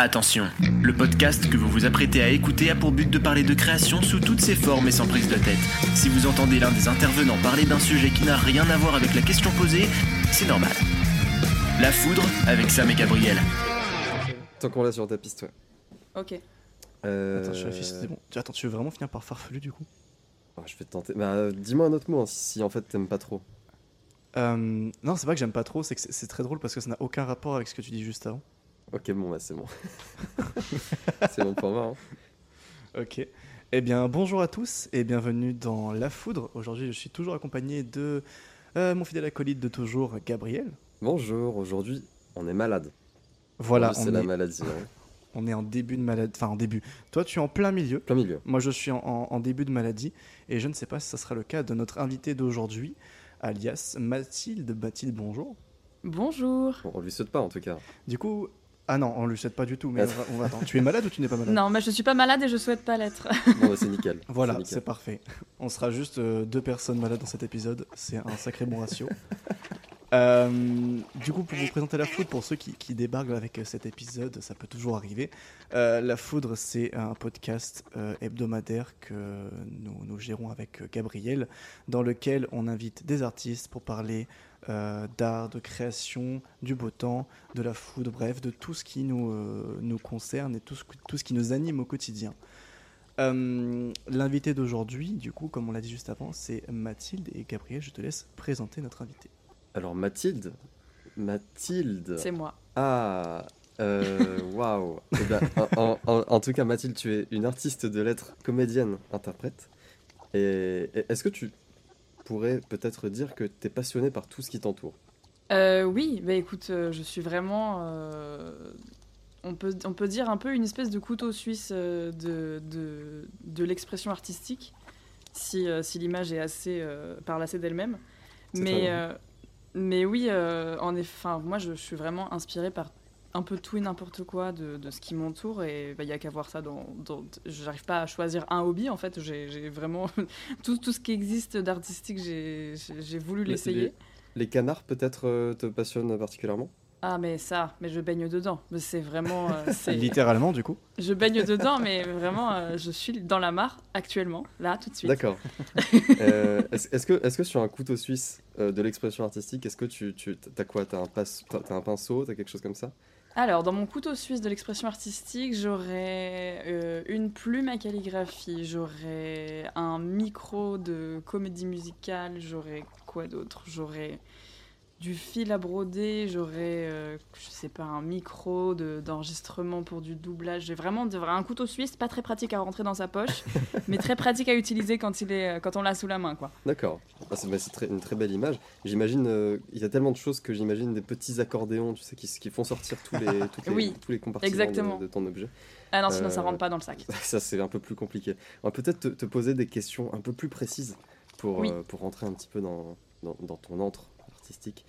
Attention, le podcast que vous vous apprêtez à écouter a pour but de parler de création sous toutes ses formes et sans prise de tête. Si vous entendez l'un des intervenants parler d'un sujet qui n'a rien à voir avec la question posée, c'est normal. La foudre avec Sam et Gabriel. Tant qu'on l'a sur ta piste, ouais. Ok. Euh, Attends, je réfléchis, c'est bon. Tu- Attends, tu veux vraiment finir par farfelu du coup oh, je vais te tenter. Bah, euh, dis-moi un autre mot hein, si, si en fait t'aimes pas trop. Euh, Non, c'est pas que j'aime pas trop, c'est que c'est- c'est très drôle parce que ça n'a aucun rapport avec ce que tu dis juste avant. Ok, bon, bah c'est bon. c'est bon pour moi. hein. Ok. Eh bien, bonjour à tous et bienvenue dans La Foudre. Aujourd'hui, je suis toujours accompagné de euh, mon fidèle acolyte de toujours, Gabriel. Bonjour, aujourd'hui on est malade. Voilà, c'est la est, maladie. hein. on est en début de maladie. Enfin, en début. Toi, tu es en plein milieu. Plein milieu. Moi, je suis en, en- en début de maladie et je ne sais pas si ça sera le cas de notre invité d'aujourd'hui, alias Mathilde. Mathilde, bonjour. Bonjour. Bon, on lui souhaite pas en tout cas. Du coup, ah non, on lui souhaite pas du tout, mais on va, on va attendre. Tu es malade ou tu n'es pas malade Non, mais je suis pas malade et je souhaite pas l'être. Bon, c'est nickel. Voilà, c'est parfait. On sera juste euh, deux personnes malades dans cet épisode. C'est un sacré bon ratio. Euh, du coup, pour vous présenter la foudre, pour ceux qui, qui débarquent avec euh, cet épisode, ça peut toujours arriver. Euh, la foudre, c'est un podcast euh, hebdomadaire que nous, nous gérons avec Gabriel, dans lequel on invite des artistes pour parler euh, d'art, de création, du beau temps, de la foudre, bref, de tout ce qui nous, euh, nous concerne et tout ce, tout ce qui nous anime au quotidien. Euh, L'invité d'aujourd'hui, du coup, comme on l'a dit juste avant, c'est Mathilde. Et Gabriel, je te laisse présenter notre invité. Alors Mathilde. Mathilde. C'est moi. Ah, waouh. Eh ben, en, en- en tout cas, Mathilde, tu es une artiste de lettres, comédienne, interprète. Et, et est-ce que tu pourrais peut-être dire que tu es passionnée par tout ce qui t'entoure Euh, oui, bah écoute, euh, je suis vraiment. euh, on, peut, on peut dire un peu une espèce de couteau suisse de, de, de l'expression artistique, si, si l'image est assez. parle assez d'elle-même. Mais, mais oui, en effet, moi je, je suis vraiment inspirée par un peu tout et n'importe quoi de, de ce qui m'entoure et il n'y a qu'à voir ça dans... dans J'arrive pas à choisir un hobby en fait, j'ai j'ai vraiment... tout, tout ce qui existe d'artistique, j'ai voulu Les- l'essayer. les- Les canards peut-être euh, te passionnent particulièrement? Ah mais ça, mais je baigne dedans. Mais C'est vraiment... euh, c'est- Littéralement, du coup? je baigne dedans, mais vraiment, euh, je suis dans la mare actuellement, là, tout de suite. D'accord. Euh, est-ce que, est que sur un couteau suisse euh, de l'expression artistique, est-ce que tu, tu as quoi? T'as un, t'as un pinceau? T'as quelque chose comme ça? Alors, dans mon couteau suisse de l'expression artistique, j'aurais euh, une plume à calligraphie, j'aurais un micro de comédie musicale, j'aurais quoi d'autre? J'aurais du fil à broder, j'aurais, euh, je sais pas, un micro de- d'enregistrement pour du doublage. J'ai vraiment de- un couteau suisse, pas très pratique à rentrer dans sa poche, mais très pratique à utiliser quand, il est, quand on l'a sous la main, quoi. D'accord. Ah, c'est une très belle image. J'imagine, euh, il y a tellement de choses que j'imagine des petits accordéons, tu sais, qui, qui font sortir tous les, toutes les, Oui, tous les compartiments exactement. De, de ton objet. Ah non, sinon ça Euh, rentre pas dans le sac. Ça, c'est un peu plus compliqué. On va peut-être te, te poser des questions un peu plus précises pour, Oui. euh, pour rentrer un petit peu dans, dans, dans ton antre artistique.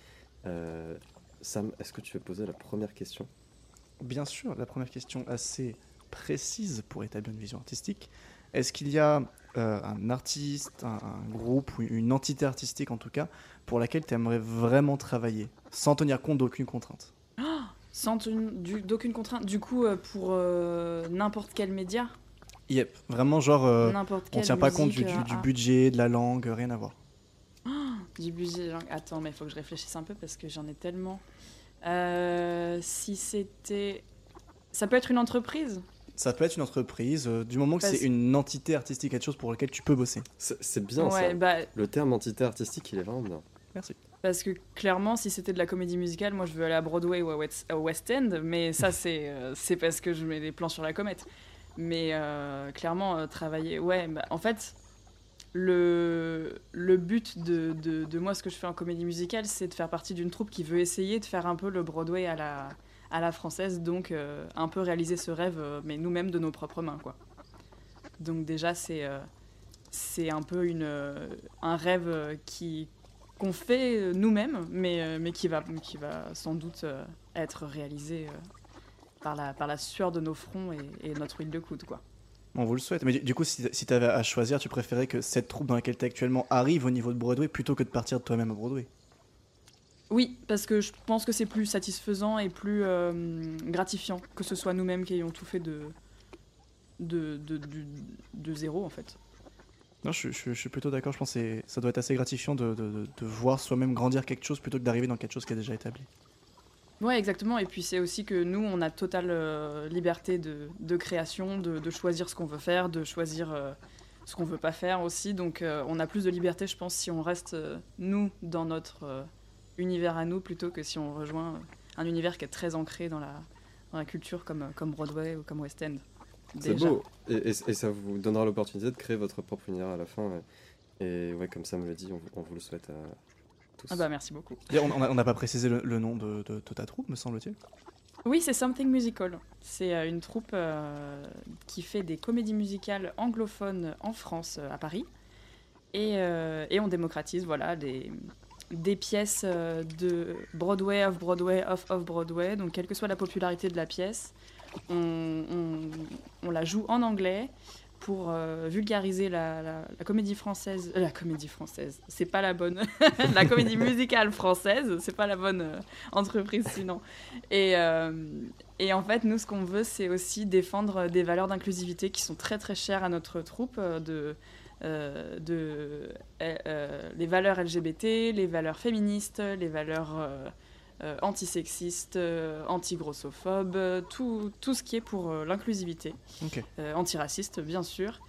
Euh, Sam, est-ce que tu veux poser la première question? Bien sûr, la première question assez précise pour établir une vision artistique. Est-ce qu'il y a euh, un artiste, un, un groupe ou une entité artistique en tout cas pour laquelle tu aimerais vraiment travailler sans tenir compte d'aucune contrainte? Sans tenue- du- d'aucune contrainte. Du coup, euh, pour euh, n'importe quel média, Yep, vraiment genre euh, on tient pas compte du, musique, du- du ah, budget, de la langue, rien à voir. Du budget. genre- Attends, mais il faut que je réfléchisse un peu parce que j'en ai tellement. Euh, si c'était. Ça peut être une entreprise? Ça peut être une entreprise, euh, du moment que c'est une entité artistique, quelque chose pour lequel tu peux bosser. C'est bien Ouais, ça. bah, Le terme entité artistique, il est vraiment bien. Merci. parce que clairement, si c'était de la comédie musicale, moi je veux aller à Broadway ou à West, au West End, mais ça c'est euh, c'est parce que je mets les plans sur la comète. Mais euh, clairement, euh, travailler. Ouais, bah, en fait, le, but de, moi, ce que je fais en comédie musicale, c'est de faire partie d'une troupe qui veut essayer de faire un peu le Broadway à la, française, donc euh, un peu réaliser ce rêve, euh, mais nous-mêmes de nos propres mains, quoi. Donc déjà, c'est euh, un peu un rêve qu'on fait nous-mêmes, mais, qui, va, sans doute être réalisé par, la, par la sueur de nos fronts et, et notre huile de coude, quoi. On vous le souhaite. Mais du, coup, si, si tu avais à choisir, tu préférais que cette troupe dans laquelle tu es actuellement arrive au niveau de Broadway plutôt que de partir de toi-même à Broadway? Oui, parce que je pense que c'est plus satisfaisant et plus euh, gratifiant que ce soit nous-mêmes qui ayons tout fait de, de, de, de, de zéro, en fait. Non, je, je- je suis plutôt d'accord. Je pense que ça doit être assez gratifiant de, de- de- de voir soi-même grandir quelque chose plutôt que d'arriver dans quelque chose qui est déjà établi. Ouais, exactement. Et puis c'est aussi que nous, on a totale euh, liberté de, de création, de, de choisir ce qu'on veut faire, de choisir euh, ce qu'on veut pas faire aussi. Donc euh, on a plus de liberté, je pense, si on reste, nous, dans notre univers à nous, plutôt que si on rejoint un univers qui est très ancré dans la, dans la culture comme, comme Broadway ou comme West End. C'est beau. Et, et- et ça vous donnera l'opportunité de créer votre propre univers à la fin. Et, et ouais, comme ça me l'a dit, on, on vous le souhaite à tous. Ah bah merci beaucoup. On- n'a pas précisé le, le nom de, de- de ta troupe, me semble-t-il? Oui, c'est Something Musical. C'est euh, une troupe euh, qui fait des comédies musicales anglophones en France, euh, à Paris. Et, euh, et on démocratise voilà, des, des pièces de Broadway, off-Broadway, off-off-Broadway. Donc, quelle que soit la popularité de la pièce, on, on- on la joue en anglais pour euh, vulgariser la, comédie française. euh, la comédie française, c'est pas la bonne. la comédie musicale française, c'est pas la bonne euh, entreprise sinon. Et, et en fait, nous, ce qu'on veut, c'est aussi défendre des valeurs d'inclusivité qui sont très très chères à notre troupe, de, de les valeurs LGBT, les valeurs féministes, les valeurs euh, antisexistes, euh, anti-grossophobes, euh, tout, tout ce qui est pour euh, l'inclusivité, Ok. euh, antiraciste bien sûr.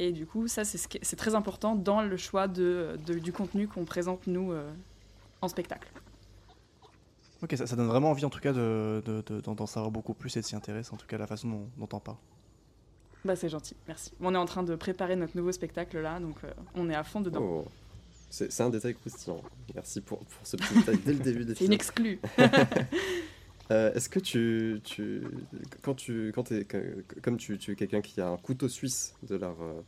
Et du coup, ça, c'est ce très important dans le choix de, de- du contenu qu'on présente, nous, euh, en spectacle. Ok, ça, ça donne vraiment envie en tout cas de, de- de- d'en d'en savoir beaucoup plus et de s'y intéresser, en tout cas la façon dont, dont on parle. Bah c'est gentil, merci. On est en train de préparer notre nouveau spectacle là, donc euh, on est à fond dedans. Oh. C'est un détail croustillant. Merci pour, pour ce petit détail dès le début des C'est une exclue. Euh, Est-ce que tu, tu, quand tu, quand que- comme tu, tu es quelqu'un qui a un couteau suisse de l'art, euh,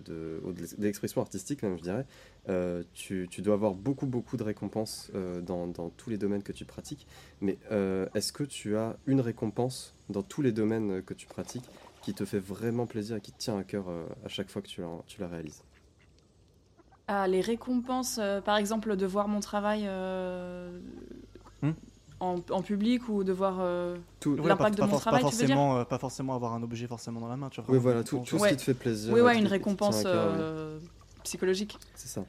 de, l'expression artistique même, je dirais, euh, tu, tu dois avoir beaucoup, beaucoup de récompenses euh, dans, dans tous les domaines que tu pratiques. Mais euh, est-ce que tu as une récompense dans tous les domaines que tu pratiques qui te fait vraiment plaisir et qui te tient à cœur euh, à chaque fois que tu la, tu la réalises? Ah, les récompenses, euh, par exemple, de voir mon travail euh, Hmm. en, en public ou de voir. euh, L'impact de mon travail, pas tu veux dire forcément, pas forcément avoir un objet forcément dans la main, tu vois. Oui, voilà, tout, tout ce Ouais. qui te fait plaisir. Oui, ouais, une récompense psychologique. C'est ça.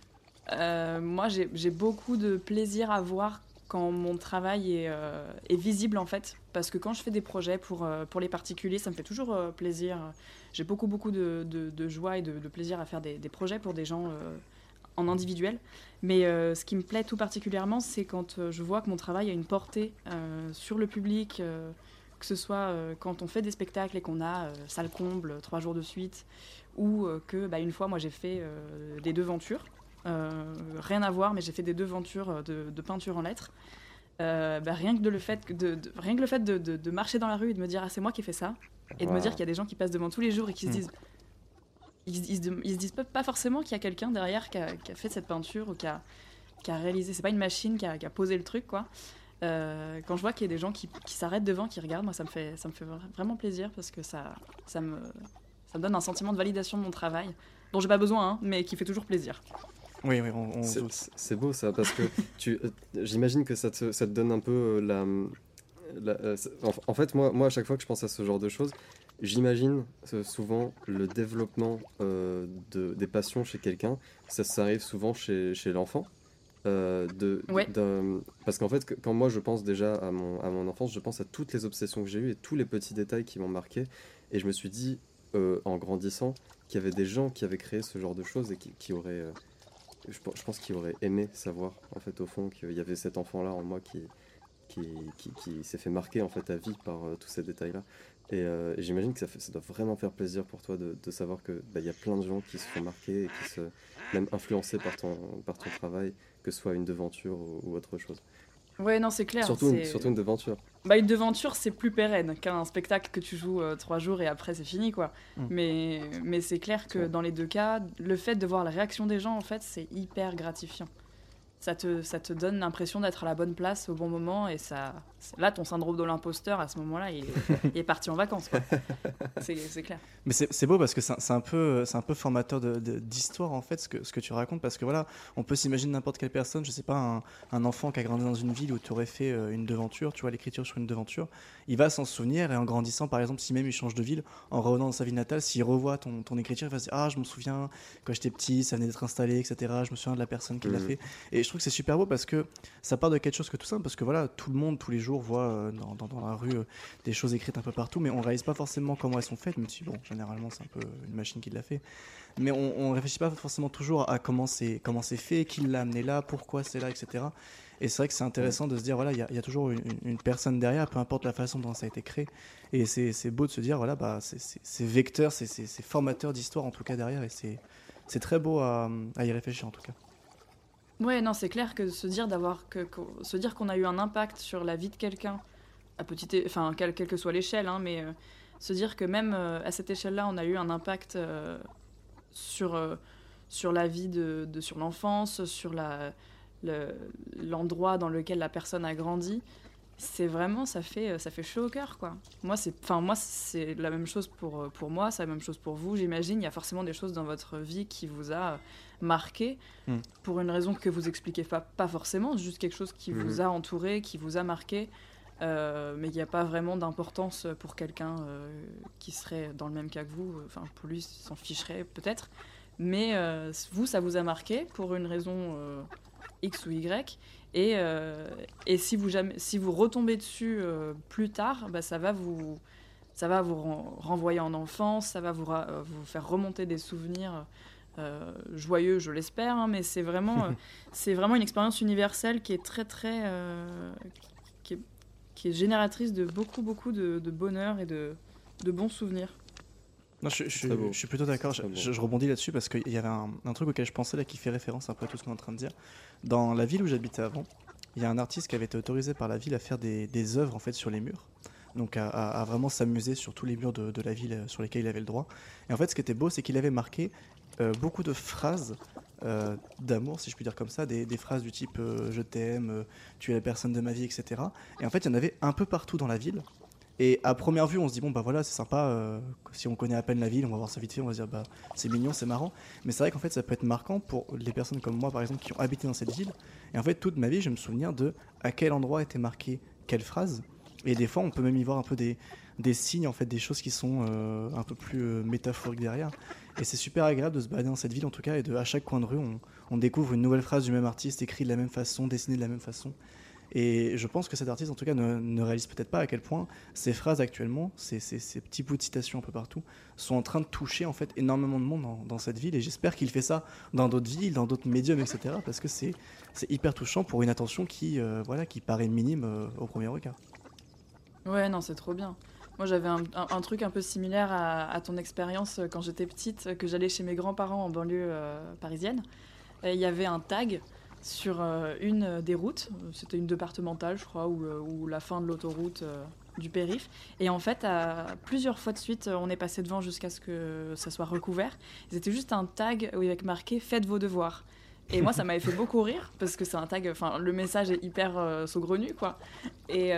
Euh, moi, j'ai j'ai beaucoup de plaisir à voir quand mon travail est, euh, est visible en fait. Parce que quand je fais des projets pour, euh, pour les particuliers, ça me fait toujours euh, plaisir. J'ai beaucoup, beaucoup de, de- de joie et de, de plaisir à faire des, des projets pour des gens euh, en individuel. Mais euh, ce qui me plaît tout particulièrement, c'est quand euh, je vois que mon travail a une portée euh, sur le public. que ce soit quand on fait des spectacles et qu'on a salle comble trois jours de suite, ou que bah, une fois, moi j'ai fait des devantures. Rien à voir, mais j'ai fait des devantures de, de peinture en lettres. Euh, bah, rien que de le fait de, de- rien que le fait de, de- de marcher dans la rue et de me dire ah c'est moi qui ai fait ça et de me dire qu'il y a des gens qui passent devant tous les jours et qui se Mm. disent ils, se- ils se dem- ils se disent pas, pas forcément qu'il y a quelqu'un derrière qui a, qui a fait cette peinture ou qui a, qui a réalisé. C'est pas une machine qui a, qui a posé le truc quoi. Euh, quand je vois qu'il y a des gens qui, qui s'arrêtent devant qui regardent moi ça me fait ça me fait vra- vraiment plaisir parce que ça ça me ça me donne un sentiment de validation de mon travail dont j'ai pas besoin hein, mais qui fait toujours plaisir. Oui, oui, on, on se C'est- beau ça, parce que tu, euh, j'imagine que ça te, ça te donne un peu euh, la. la- euh, en fait, moi, moi, à chaque fois que je pense à ce genre de choses, j'imagine euh, souvent le développement euh, de, des passions chez quelqu'un. Ça, ça arrive souvent chez, chez l'enfant. euh, de, Ouais. parce qu'en fait, quand moi je pense déjà à mon, à mon enfance, je pense à toutes les obsessions que j'ai eues et tous les petits détails qui m'ont marqué. Et je me suis dit, euh, en grandissant, qu'il y avait des gens qui avaient créé ce genre de choses et qui, qui auraient. je, pe- je pense qu'il aurait aimé savoir, en fait, au fond, qu'il y avait cet enfant-là en moi qui, qui, qui, qui s'est fait marquer, en fait, à vie par euh, tous ces détails-là. Et, euh, et j'imagine que ça, fait, ça doit vraiment faire plaisir pour toi de, de savoir qu'il il y a plein de gens qui se font marquer et qui se, même influencés par ton, par ton travail, que ce soit une devanture ou, ou autre chose. ouais non c'est clair Surtout, une, c'est- surtout une devanture. Bah, une devanture, c'est plus pérenne qu'un spectacle que tu joues euh, trois jours et après c'est fini, quoi. Mm. Mais, mais c'est clair que Ouais. dans les deux cas, le fait de voir la réaction des gens, en fait, c'est hyper gratifiant. Ça te, ça te donne l'impression d'être à la bonne place au bon moment et ça, là, ton syndrome de l'imposteur, à ce moment-là, il, il, est parti en vacances. C'est clair. Mais c'est beau parce que c'est un, peu, un peu formateur d'histoire, de, en fait, ce que, ce que tu racontes. Parce que voilà, on peut s'imaginer n'importe quelle personne, je sais pas, un, un, enfant qui a grandi dans une ville où tu aurais fait euh, une devanture, tu vois, l'écriture sur une devanture, il va s'en souvenir et en grandissant, par exemple, si même il change de ville, en revenant dans sa ville natale, s'il revoit ton, ton écriture, il va se dire Ah, je me souviens quand j'étais petit, ça venait d'être installé, etc. Je me souviens de la personne qui l'a mmh. fait. Et je trouve que c'est super beau parce que ça part de quelque chose que tout simple, parce que voilà, tout le monde, tous les jours, voit euh, dans, la rue euh, des choses écrites un peu partout, mais on réalise pas forcément comment elles sont faites, même si, bon, généralement, c'est un peu une machine qui l'a fait. Mais on, ne réfléchit pas forcément toujours à comment c'est fait, qui l'a amené là, pourquoi c'est là, etc. Et c'est vrai que c'est intéressant de se dire, voilà, il y, a toujours une, personne derrière, peu importe la façon dont ça a été créé. Et c'est beau de se dire, voilà, bah, c'est vecteur, c'est formateur d'histoire en tout cas derrière, et c'est très beau à, y réfléchir en tout cas. Ouais, non, c'est clair que se dire d'avoir que, se dire qu'on a eu un impact sur la vie de quelqu'un, à petite, enfin quelle, que soit l'échelle, hein, mais euh, se dire que même euh, à cette échelle-là, on a eu un impact euh, sur sur la vie de, sur l'enfance, sur la l'endroit dans lequel la personne a grandi, c'est vraiment ça fait ça fait chaud au cœur quoi. Moi c'est enfin moi c'est la même chose pour pour moi, c'est la même chose pour vous, j'imagine, il y a forcément des choses dans votre vie qui vous a marqué hmm. pour une raison que vous expliquez pas pas forcément, juste quelque chose qui vous hmm. a entouré, qui vous a marqué. Euh, mais il n'y a pas vraiment d'importance pour quelqu'un euh, qui serait dans le même cas que vous. Enfin, pour lui, s'en ficherait peut-être. Mais euh, vous, ça vous a marqué pour une raison X ou Y. Et, euh, et si, vous jamais, si vous retombez dessus euh, plus tard, bah, ça va vous, ça va vous renvoyer en enfance, ça va vous, vous faire remonter des souvenirs euh, joyeux, je l'espère, hein, mais c'est vraiment, c'est vraiment une expérience universelle qui est très, très. Qui est, qui, est, génératrice de beaucoup, beaucoup de, de bonheur et de, de bons souvenirs. Non, je, suis plutôt d'accord. Je, rebondis là-dessus parce qu'il y avait un, truc auquel je pensais là qui fait référence un peu à tout ce qu'on est en train de dire. Dans la ville où j'habitais avant, il y a un artiste qui avait été autorisé par la ville à faire des, des œuvres en fait sur les murs. Donc à, vraiment s'amuser sur tous les murs de, la ville euh, sur lesquels il avait le droit. Et en fait, ce qui était beau, c'est qu'il avait marqué euh, beaucoup de phrases euh, d'amour, si je puis dire comme ça, des, phrases du type je t'aime, tu es la personne de ma vie, etc. Et en fait, il y en avait un peu partout dans la ville. Et à première vue, on se dit, bon, bah voilà, c'est sympa. Euh, si on connaît à peine la ville, on va voir ça vite fait, on va se dire, bah c'est mignon, c'est marrant. Mais c'est vrai qu'en fait, ça peut être marquant pour les personnes comme moi, par exemple, qui ont habité dans cette ville. Et en fait, toute ma vie, je me souviens de à quel endroit était marqué quelle phrase. Et des fois, on peut même y voir un peu des, des signes, en fait, des choses qui sont euh, un peu plus euh, métaphoriques derrière. Et c'est super agréable de se balader dans cette ville, en tout cas, et de, à chaque coin de rue, on, découvre une nouvelle phrase du même artiste, écrite de la même façon, dessinée de la même façon. Et je pense que cet artiste, en tout cas, ne, réalise peut-être pas à quel point ces phrases actuellement, ces, ces, petits bouts de citations un peu partout, sont en train de toucher en fait énormément de monde dans, cette ville. Et j'espère qu'il fait ça dans d'autres villes, dans d'autres médiums, etc. Parce que c'est hyper touchant pour une attention qui, euh, voilà, qui paraît minime euh, au premier regard. Ouais, non, c'est trop bien. Moi, j'avais un, truc un peu similaire à, ton expérience euh, quand j'étais petite, que j'allais chez mes grands-parents en banlieue parisienne. Il y avait un tag sur euh, une des routes. C'était une départementale, je crois, ou, euh, la fin de l'autoroute euh, du périph. Et en fait, à plusieurs fois de suite, on est passé devant jusqu'à ce que ça soit recouvert. C'était juste un tag avec marqué Faites vos devoirs. Et moi, ça m'avait fait beaucoup rire parce que c'est un tag. Enfin, le message est hyper saugrenu, quoi. Et,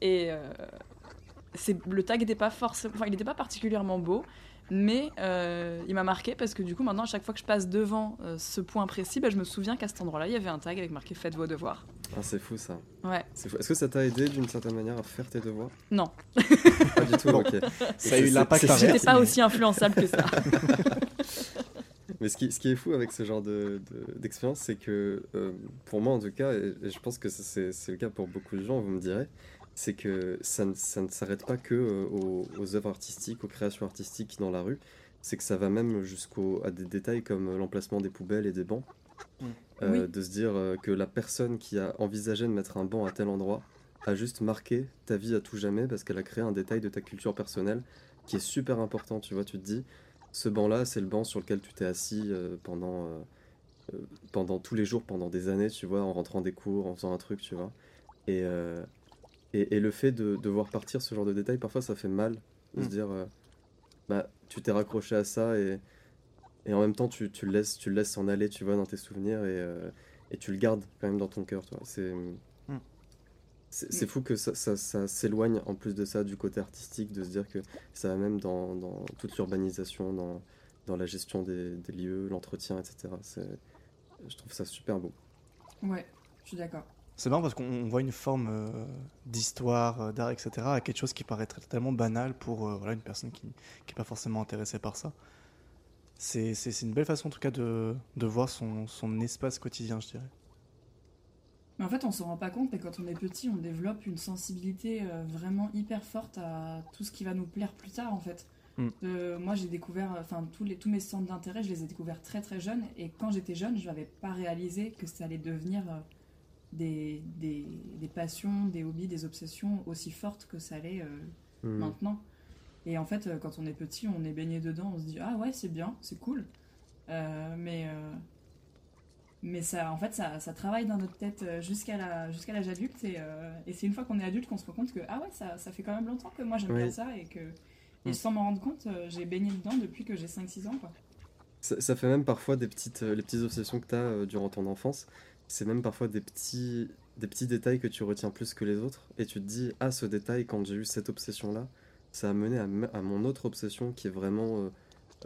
et le tag n'était pas forcément. Enfin, il n'était pas particulièrement beau. Mais euh, il m'a marqué parce que du coup, maintenant, à chaque fois que je passe devant euh, ce point précis, bah, je me souviens qu'à cet endroit-là, il y avait un tag avec marqué Faites vos devoirs. Ah, c'est fou ça. Ouais. Est-ce que ça t'a aidé d'une certaine manière à faire tes devoirs? Non. Pas du tout, ok. Ça a eu l'impact J'étais pas aussi influençable que ça. Mais ce qui, ce qui, est fou avec ce genre d'expérience, de, c'est que, euh, pour moi en tout cas, et, et je pense que c'est le cas pour beaucoup de gens, vous me direz, c'est que ça ne, ça ne s'arrête pas que euh, aux, œuvres artistiques, aux créations artistiques dans la rue, c'est que ça va même jusqu'à des détails comme l'emplacement des poubelles et des bancs. Euh, de se dire euh, que la personne qui a envisagé de mettre un banc à tel endroit a juste marqué ta vie à tout jamais parce qu'elle a créé un détail de ta culture personnelle qui est super important, tu vois, tu te dis, ce banc-là, c'est le banc sur lequel tu t'es assis pendant, pendant tous les jours, pendant des années, tu vois, en rentrant des cours, en faisant un truc, tu vois. Et, et, le fait de, de, voir partir ce genre de détails, parfois ça fait mal de se mm. dire, euh, bah, tu t'es raccroché à ça et, et en même temps tu, tu, le laisses, tu le laisses s'en aller, tu vois, dans tes souvenirs et, euh, et tu le gardes quand même dans ton cœur, toi. C'est, mm. c'est c'est fou que ça, ça- ça s'éloigne en plus de ça du côté artistique, de se dire que ça va même dans, dans toute l'urbanisation, dans, dans la gestion des, des lieux, l'entretien, etc. Je trouve ça super beau. Ouais, je suis d'accord. C'est marrant parce qu'on on voit une forme euh, d'histoire, euh, d'art, etc. à quelque chose qui paraît tellement banal pour euh, voilà, une personne qui n'est pas forcément intéressée par ça. C'est une belle façon en tout cas de, de voir son, son espace quotidien, je dirais. Mais en fait, on s'en rend pas compte, mais quand on est petit, on développe une sensibilité euh, vraiment hyper forte à tout ce qui va nous plaire plus tard, en fait. Mm. Moi, j'ai découvert, enfin, tous, les, tous mes centres d'intérêt, je les ai découverts très très jeunes, et quand j'étais jeune, je n'avais pas réalisé que ça allait devenir des, des, des passions, des hobbies, des obsessions aussi fortes que ça allait euh, Hmm. maintenant. Et en fait, euh, quand on est petit, on est baigné dedans, on se dit ah ouais, c'est bien, c'est cool. Euh, mais euh, mais ça, en fait, ça, ça travaille dans notre tête jusqu'à la jusqu'à l'âge adulte et, et c'est une fois qu'on est adulte qu'on se rend compte que ah ouais, ça, ça fait quand même longtemps que moi j'aime Oui. bien ça et que et Mm. sans m'en rendre compte, j'ai baigné dedans depuis que j'ai 5-6 ans quoi. Ça, ça fait même parfois des petites, les petites obsessions que tu as durant ton enfance. C'est même parfois des petits, des petits détails que tu retiens plus que les autres. Et tu te dis, ah, ce détail, quand j'ai eu cette obsession-là, ça a mené à, mon autre obsession qui est vraiment euh,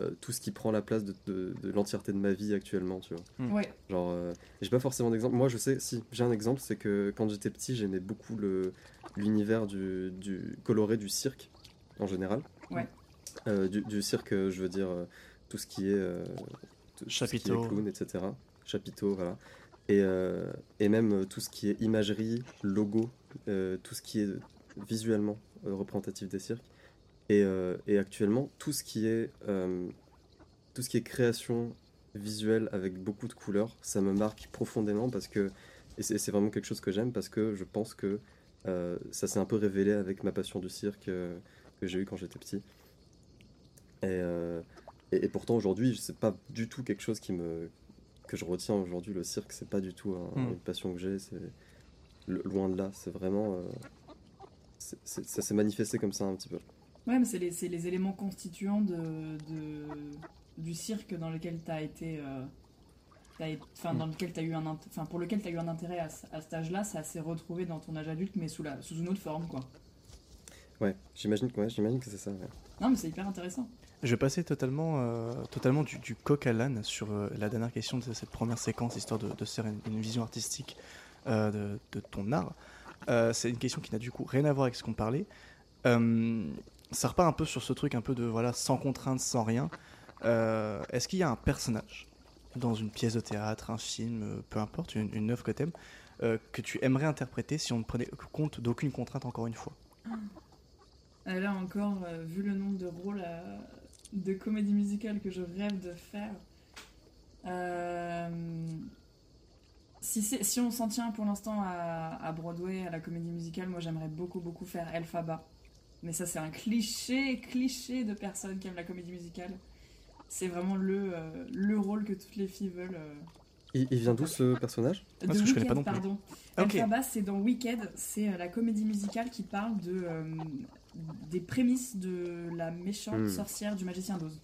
euh, tout ce qui prend la place de, de- de l'entièreté de ma vie actuellement, tu vois. Mm. Ouais, Genre, euh, j'ai pas forcément d'exemple. Moi, je sais, si, j'ai un exemple, c'est que quand j'étais petit, j'aimais beaucoup le, l'univers du, du coloré du cirque, en général. Ouais. Euh, du, du cirque, je veux dire, euh, tout ce qui est. euh, tout- tout ce qui est Chapiteau. clown, etc. Chapiteau, voilà. Et, euh, et même euh, tout ce qui est imagerie, logo, euh, tout ce qui est visuellement représentatif des cirques. Et, actuellement, tout ce qui est. tout ce qui est création visuelle avec beaucoup de couleurs, ça me marque profondément parce que. Et c'est vraiment quelque chose que j'aime parce que je pense que ça s'est un peu révélé avec ma passion du cirque que j'ai eu quand j'étais petit. Et, et, et pourtant aujourd'hui, c'est pas du tout quelque chose qui me que je retiens aujourd'hui. Le cirque, c'est pas du tout un- Mm. une passion que j'ai. C'est loin de là. C'est vraiment euh, ça s'est manifesté comme ça un petit peu. ouais, mais c'est les, les éléments constituants de, de du cirque dans lequel tu as été euh, dans lequel tu eu un int- enfin pour lequel tu as eu un intérêt à, à cet âge-là, ça s'est retrouvé dans ton âge adulte mais sous la sous une autre forme quoi. Ouais, j'imagine que ouais, que c'est ça. ouais. Non, mais c'est hyper intéressant. Je vais passer totalement, euh, totalement du, coq à l'âne sur euh, la dernière question de cette première séquence, histoire de, faire une, vision artistique euh, de, ton art. C'est une question qui n'a du coup rien à voir avec ce qu'on parlait. Ça repart un peu sur ce truc un peu de voilà sans contrainte, sans rien. Est-ce qu'il y a un personnage dans une pièce de théâtre, un film, peu importe, une, une œuvre que tu aimes, que tu aimerais interpréter si on ne prenait compte d'aucune contrainte encore une fois? Euh, Là encore, vu le nombre de rôles de comédie musicale que je rêve de faire, euh, si, si on s'en tient pour l'instant à, à Broadway, à la comédie musicale, moi j'aimerais beaucoup beaucoup faire Elphaba. Mais ça c'est un cliché, cliché de personne qui aime la comédie musicale. C'est vraiment le, euh, le rôle que toutes les filles veulent. euh, Il, il vient d'où ce personnage? De parce que je connais pas Wicked, non plus. pardon. Ah. Elphaba, c'est dans Wicked, c'est la comédie musicale qui parle de, euh, des prémices de la méchante Hmm. sorcière du magicien d'Oz.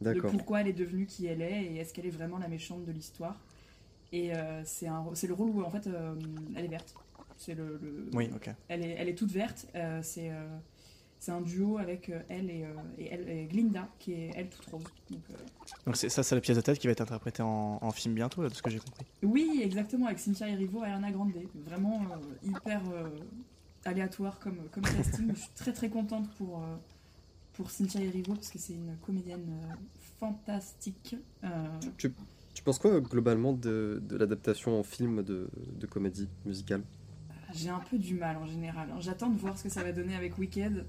De D'accord. pourquoi elle est devenue qui elle est et est-ce qu'elle est vraiment la méchante de l'histoire. Et euh, c'est un- c'est le rôle où en fait euh, elle est verte. C'est le, le- Oui, ok. elle, est, elle est toute verte. euh, c'est euh, c'est un duo avec euh, elle et, euh, et, elle, et Glinda qui est elle toute rose. Donc, euh, Donc c'est ça, c'est la pièce de tête qui va être interprétée en, en film bientôt, là, de ce que j'ai compris. Oui, exactement, avec Cynthia Erivo et Ariana Grande. Vraiment euh, hyper euh, aléatoire comme, comme casting. Je suis très très contente pour, euh, pour Cynthia Erivo parce que c'est une comédienne euh, fantastique. Euh, Tu, tu penses quoi globalement de, de l'adaptation en film de, de comédie musicale? J'ai un peu du mal en général. J'attends de voir ce que ça va donner avec Wicked.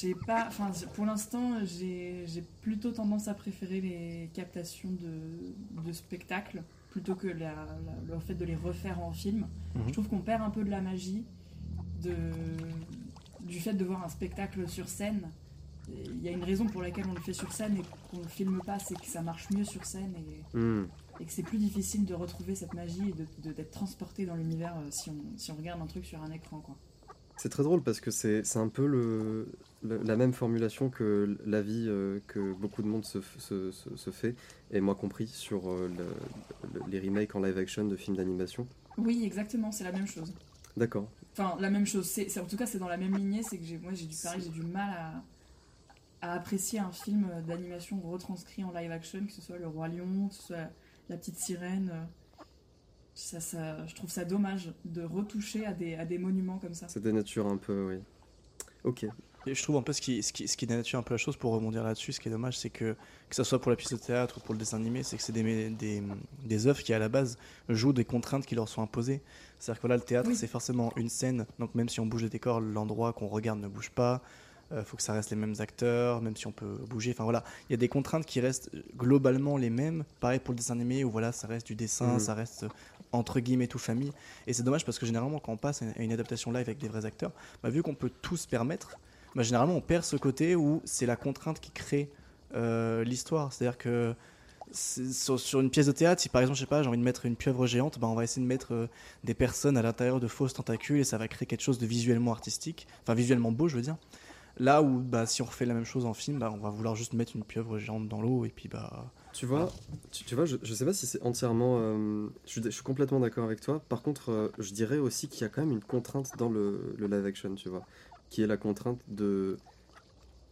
J'ai pas, enfin, pour l'instant, j'ai j'ai plutôt tendance à préférer les captations de, de spectacles plutôt que la- la- le fait de les refaire en film. Mhm. Je trouve qu'on perd un peu de la magie de, du fait de voir un spectacle sur scène. Il y a une raison pour laquelle on le fait sur scène et qu'on ne le filme pas, c'est que ça marche mieux sur scène et, Hmm. et que c'est plus difficile de retrouver cette magie et de- de- d'être transporté dans l'univers euh, si on, si on regarde un truc sur un écran. Quoi. C'est très drôle parce que c'est un peu le, le- la même formulation que l'avis euh, que beaucoup de monde se, se, se- se fait, et moi compris, sur euh, le- le- les remakes en live action de films d'animation. Oui, exactement, c'est la même chose. D'accord. Enfin, la même chose. C'est, en tout cas, c'est dans la même lignée. C'est que j'ai, moi, j'ai du, pareil, j'ai du mal à, à apprécier un film d'animation retranscrit en live action, que ce soit Le Roi Lion, que ce soit La Petite Sirène. euh, Ça, ça, je trouve ça dommage de retoucher à des, à des monuments comme ça. Ça dénature un peu, oui. Ok. Et je trouve un peu ce qui, ce qui, ce qui dénature un peu la chose pour rebondir là-dessus, ce qui est dommage, c'est que, que ce soit pour la pièce de théâtre ou pour le dessin animé, c'est que c'est des, des, des œuvres qui à la base jouent des contraintes qui leur sont imposées. C'est-à-dire que voilà, le théâtre, Oui. c'est forcément une scène, donc même si on bouge le décor, l'endroit qu'on regarde ne bouge pas. Il faut que ça reste les mêmes acteurs, même si on peut bouger. Enfin voilà, il y a des contraintes qui restent globalement les mêmes. Pareil pour le dessin animé, où voilà, ça reste du dessin, Mhm. ça reste euh, entre guillemets tout famille. Et c'est dommage parce que généralement, quand on passe à une adaptation live avec des vrais acteurs, bah, vu qu'on peut tout se permettre, bah, généralement on perd ce côté où c'est la contrainte qui crée euh, l'histoire. C'est-à-dire que sur, une pièce de théâtre, si par exemple, je sais pas, j'ai envie de mettre une pieuvre géante, bah, on va essayer de mettre euh, des personnes à l'intérieur de fausses tentacules et ça va créer quelque chose de visuellement artistique, enfin visuellement beau, je veux dire. Là où, bah, si on refait la même chose en film, bah, on va vouloir juste mettre une pieuvre géante dans l'eau et puis bah. Tu vois, tu, vois je, sais pas si c'est entièrement. euh, je, suis, je suis complètement d'accord avec toi. Par contre, euh, je dirais aussi qu'il y a quand même une contrainte dans le, le live action, tu vois. Qui est la contrainte de.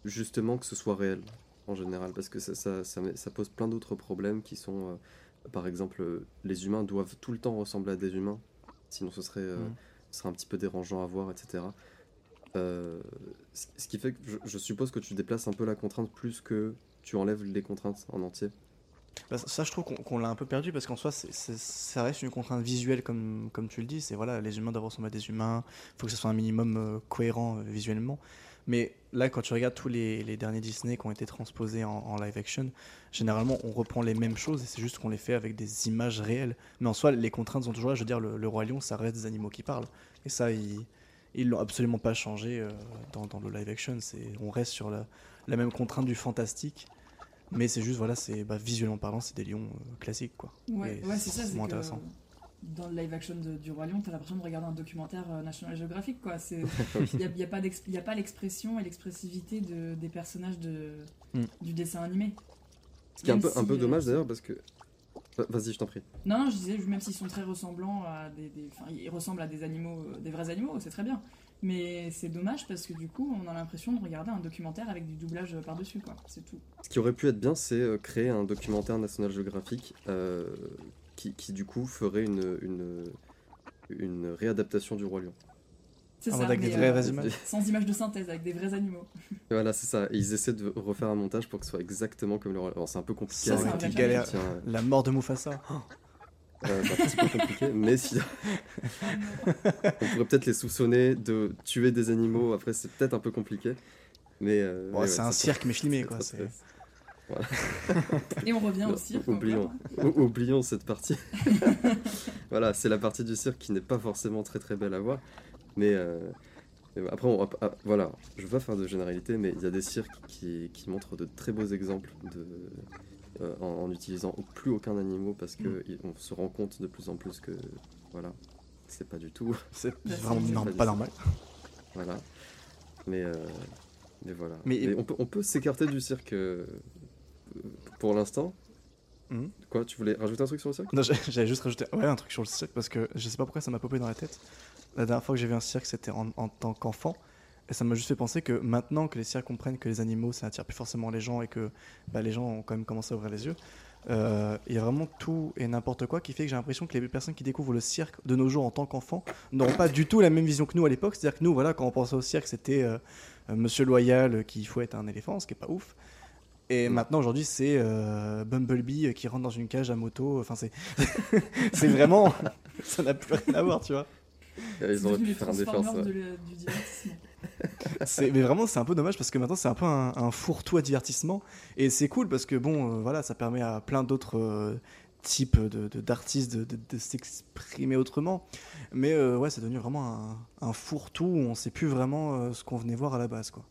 Justement que ce soit réel, en général. Parce que ça, ça, ça, met- ça pose plein d'autres problèmes qui sont. euh, par exemple, les humains doivent tout le temps ressembler à des humains. Sinon, ce serait, euh, ce serait un petit peu dérangeant à voir, etc. Euh, ce qui fait que je, je suppose que tu déplaces un peu la contrainte plus que tu enlèves les contraintes en entier. Bah, ça, je trouve qu'on l'a un peu perdu parce qu'en soi, ça reste une contrainte visuelle, comme, comme tu le dis. C'est voilà, les humains doivent ressembler à des humains. Il faut que ce soit un minimum euh, cohérent euh, visuellement. Mais là, quand tu regardes tous les, les derniers Disney qui ont été transposés en, en live action, généralement, on reprend les mêmes choses et c'est juste qu'on les fait avec des images réelles. Mais en soi, les contraintes sont toujours là. Je veux dire, le, le roi lion, ça reste des animaux qui parlent. Et ça, ils ils l'ont absolument pas changé euh, dans, dans le live action. C'est, on reste sur la, la même contrainte du fantastique. Mais c'est juste, voilà, c'est bah, visuellement parlant, c'est des lions euh, classiques, quoi. Ouais, c'est ça. c'est moins intéressant. Dans le live action de- du Roi Lion, t'as l'impression de regarder un documentaire euh, National Geographic, quoi. Il y a, a pas l'expression et l'expressivité de, des personnages de, Mm. du dessin animé. Ce qui est un peu, un peu euh, dommage d'ailleurs parce que. Va- Vas-y, je t'en prie. Non, non, je disais, même s'ils sont très ressemblants à des, ils ressemblent à des animaux, euh, des vrais animaux, c'est très bien. Mais c'est dommage parce que du coup, on a l'impression de regarder un documentaire avec du doublage euh, par-dessus, quoi. C'est tout. Ce qui aurait pu être bien, c'est euh, créer un documentaire National Geographic euh, qui, qui, du coup ferait une, une, une réadaptation du Roi Lion. C'est Ah, ça, avec des euh, images. sans images de synthèse, avec des vrais animaux. Et voilà, c'est ça. Et ils essaient de refaire un montage pour que ce soit exactement comme le Roi Lion. Alors, c'est un peu compliqué. Ça, avec c'est galère. tiens, euh, La mort de Mufasa. Oh, euh, c'est un petit peu compliqué, mais si, on pourrait peut-être les soupçonner de tuer des animaux. Après, c'est peut-être un peu compliqué. Mais, euh, Bon, mais c'est ouais, un cirque, mais filmé, c'est quoi. c'est- Et on revient au cirque. Oublions. Ou- Oublions cette partie. voilà, c'est la partie du cirque qui n'est pas forcément très très belle à voir. Mais euh, mais après, on, ah, voilà, je veux pas faire de généralité, mais il y a des cirques qui, qui montrent de très beaux exemples de, euh, en, en utilisant plus aucun animal parce que Mm. on se rend compte de plus en plus que voilà, c'est pas du tout. C'est Bah, vraiment non- pas normal. Voilà. Mais, euh, mais voilà. Mais- Mais on peut, on peut s'écarter du cirque euh, pour l'instant. Mhm. Quoi, tu voulais rajouter un truc sur le cirque Non, j'avais juste rajouté ouais, un truc sur le cirque parce que je sais pas pourquoi ça m'a popé dans la tête. La dernière fois que j'ai vu un cirque, c'était en, en tant qu'enfant. Et ça m'a juste fait penser que maintenant que les cirques comprennent que les animaux, ça attire plus forcément les gens et que bah, les gens ont quand même commencé à ouvrir les yeux, euh, il y a vraiment tout et n'importe quoi qui fait que j'ai l'impression que les personnes qui découvrent le cirque de nos jours en tant qu'enfants n'auront pas du tout la même vision que nous à l'époque. C'est-à-dire que nous, voilà, quand on pensait au cirque, c'était euh, euh, Monsieur Loyal qui fouette un éléphant, ce qui est pas ouf. Et Mm. maintenant, aujourd'hui, c'est euh, Bumblebee euh, qui rentre dans une cage à moto. Enfin, c'est c'est vraiment. ça n'a plus rien à voir, tu vois. Ils auraient pu faire un de le- du divertissement. C'est- Mais vraiment, c'est un peu dommage parce que maintenant, c'est un peu un, un fourre-tout à divertissement. Et c'est cool parce que, bon, euh, voilà, ça permet à plein d'autres euh, types de- de- d'artistes de, de- de s'exprimer autrement. Mais euh, ouais, c'est devenu vraiment un, un fourre-tout où on sait plus vraiment euh, ce qu'on venait voir à la base, quoi.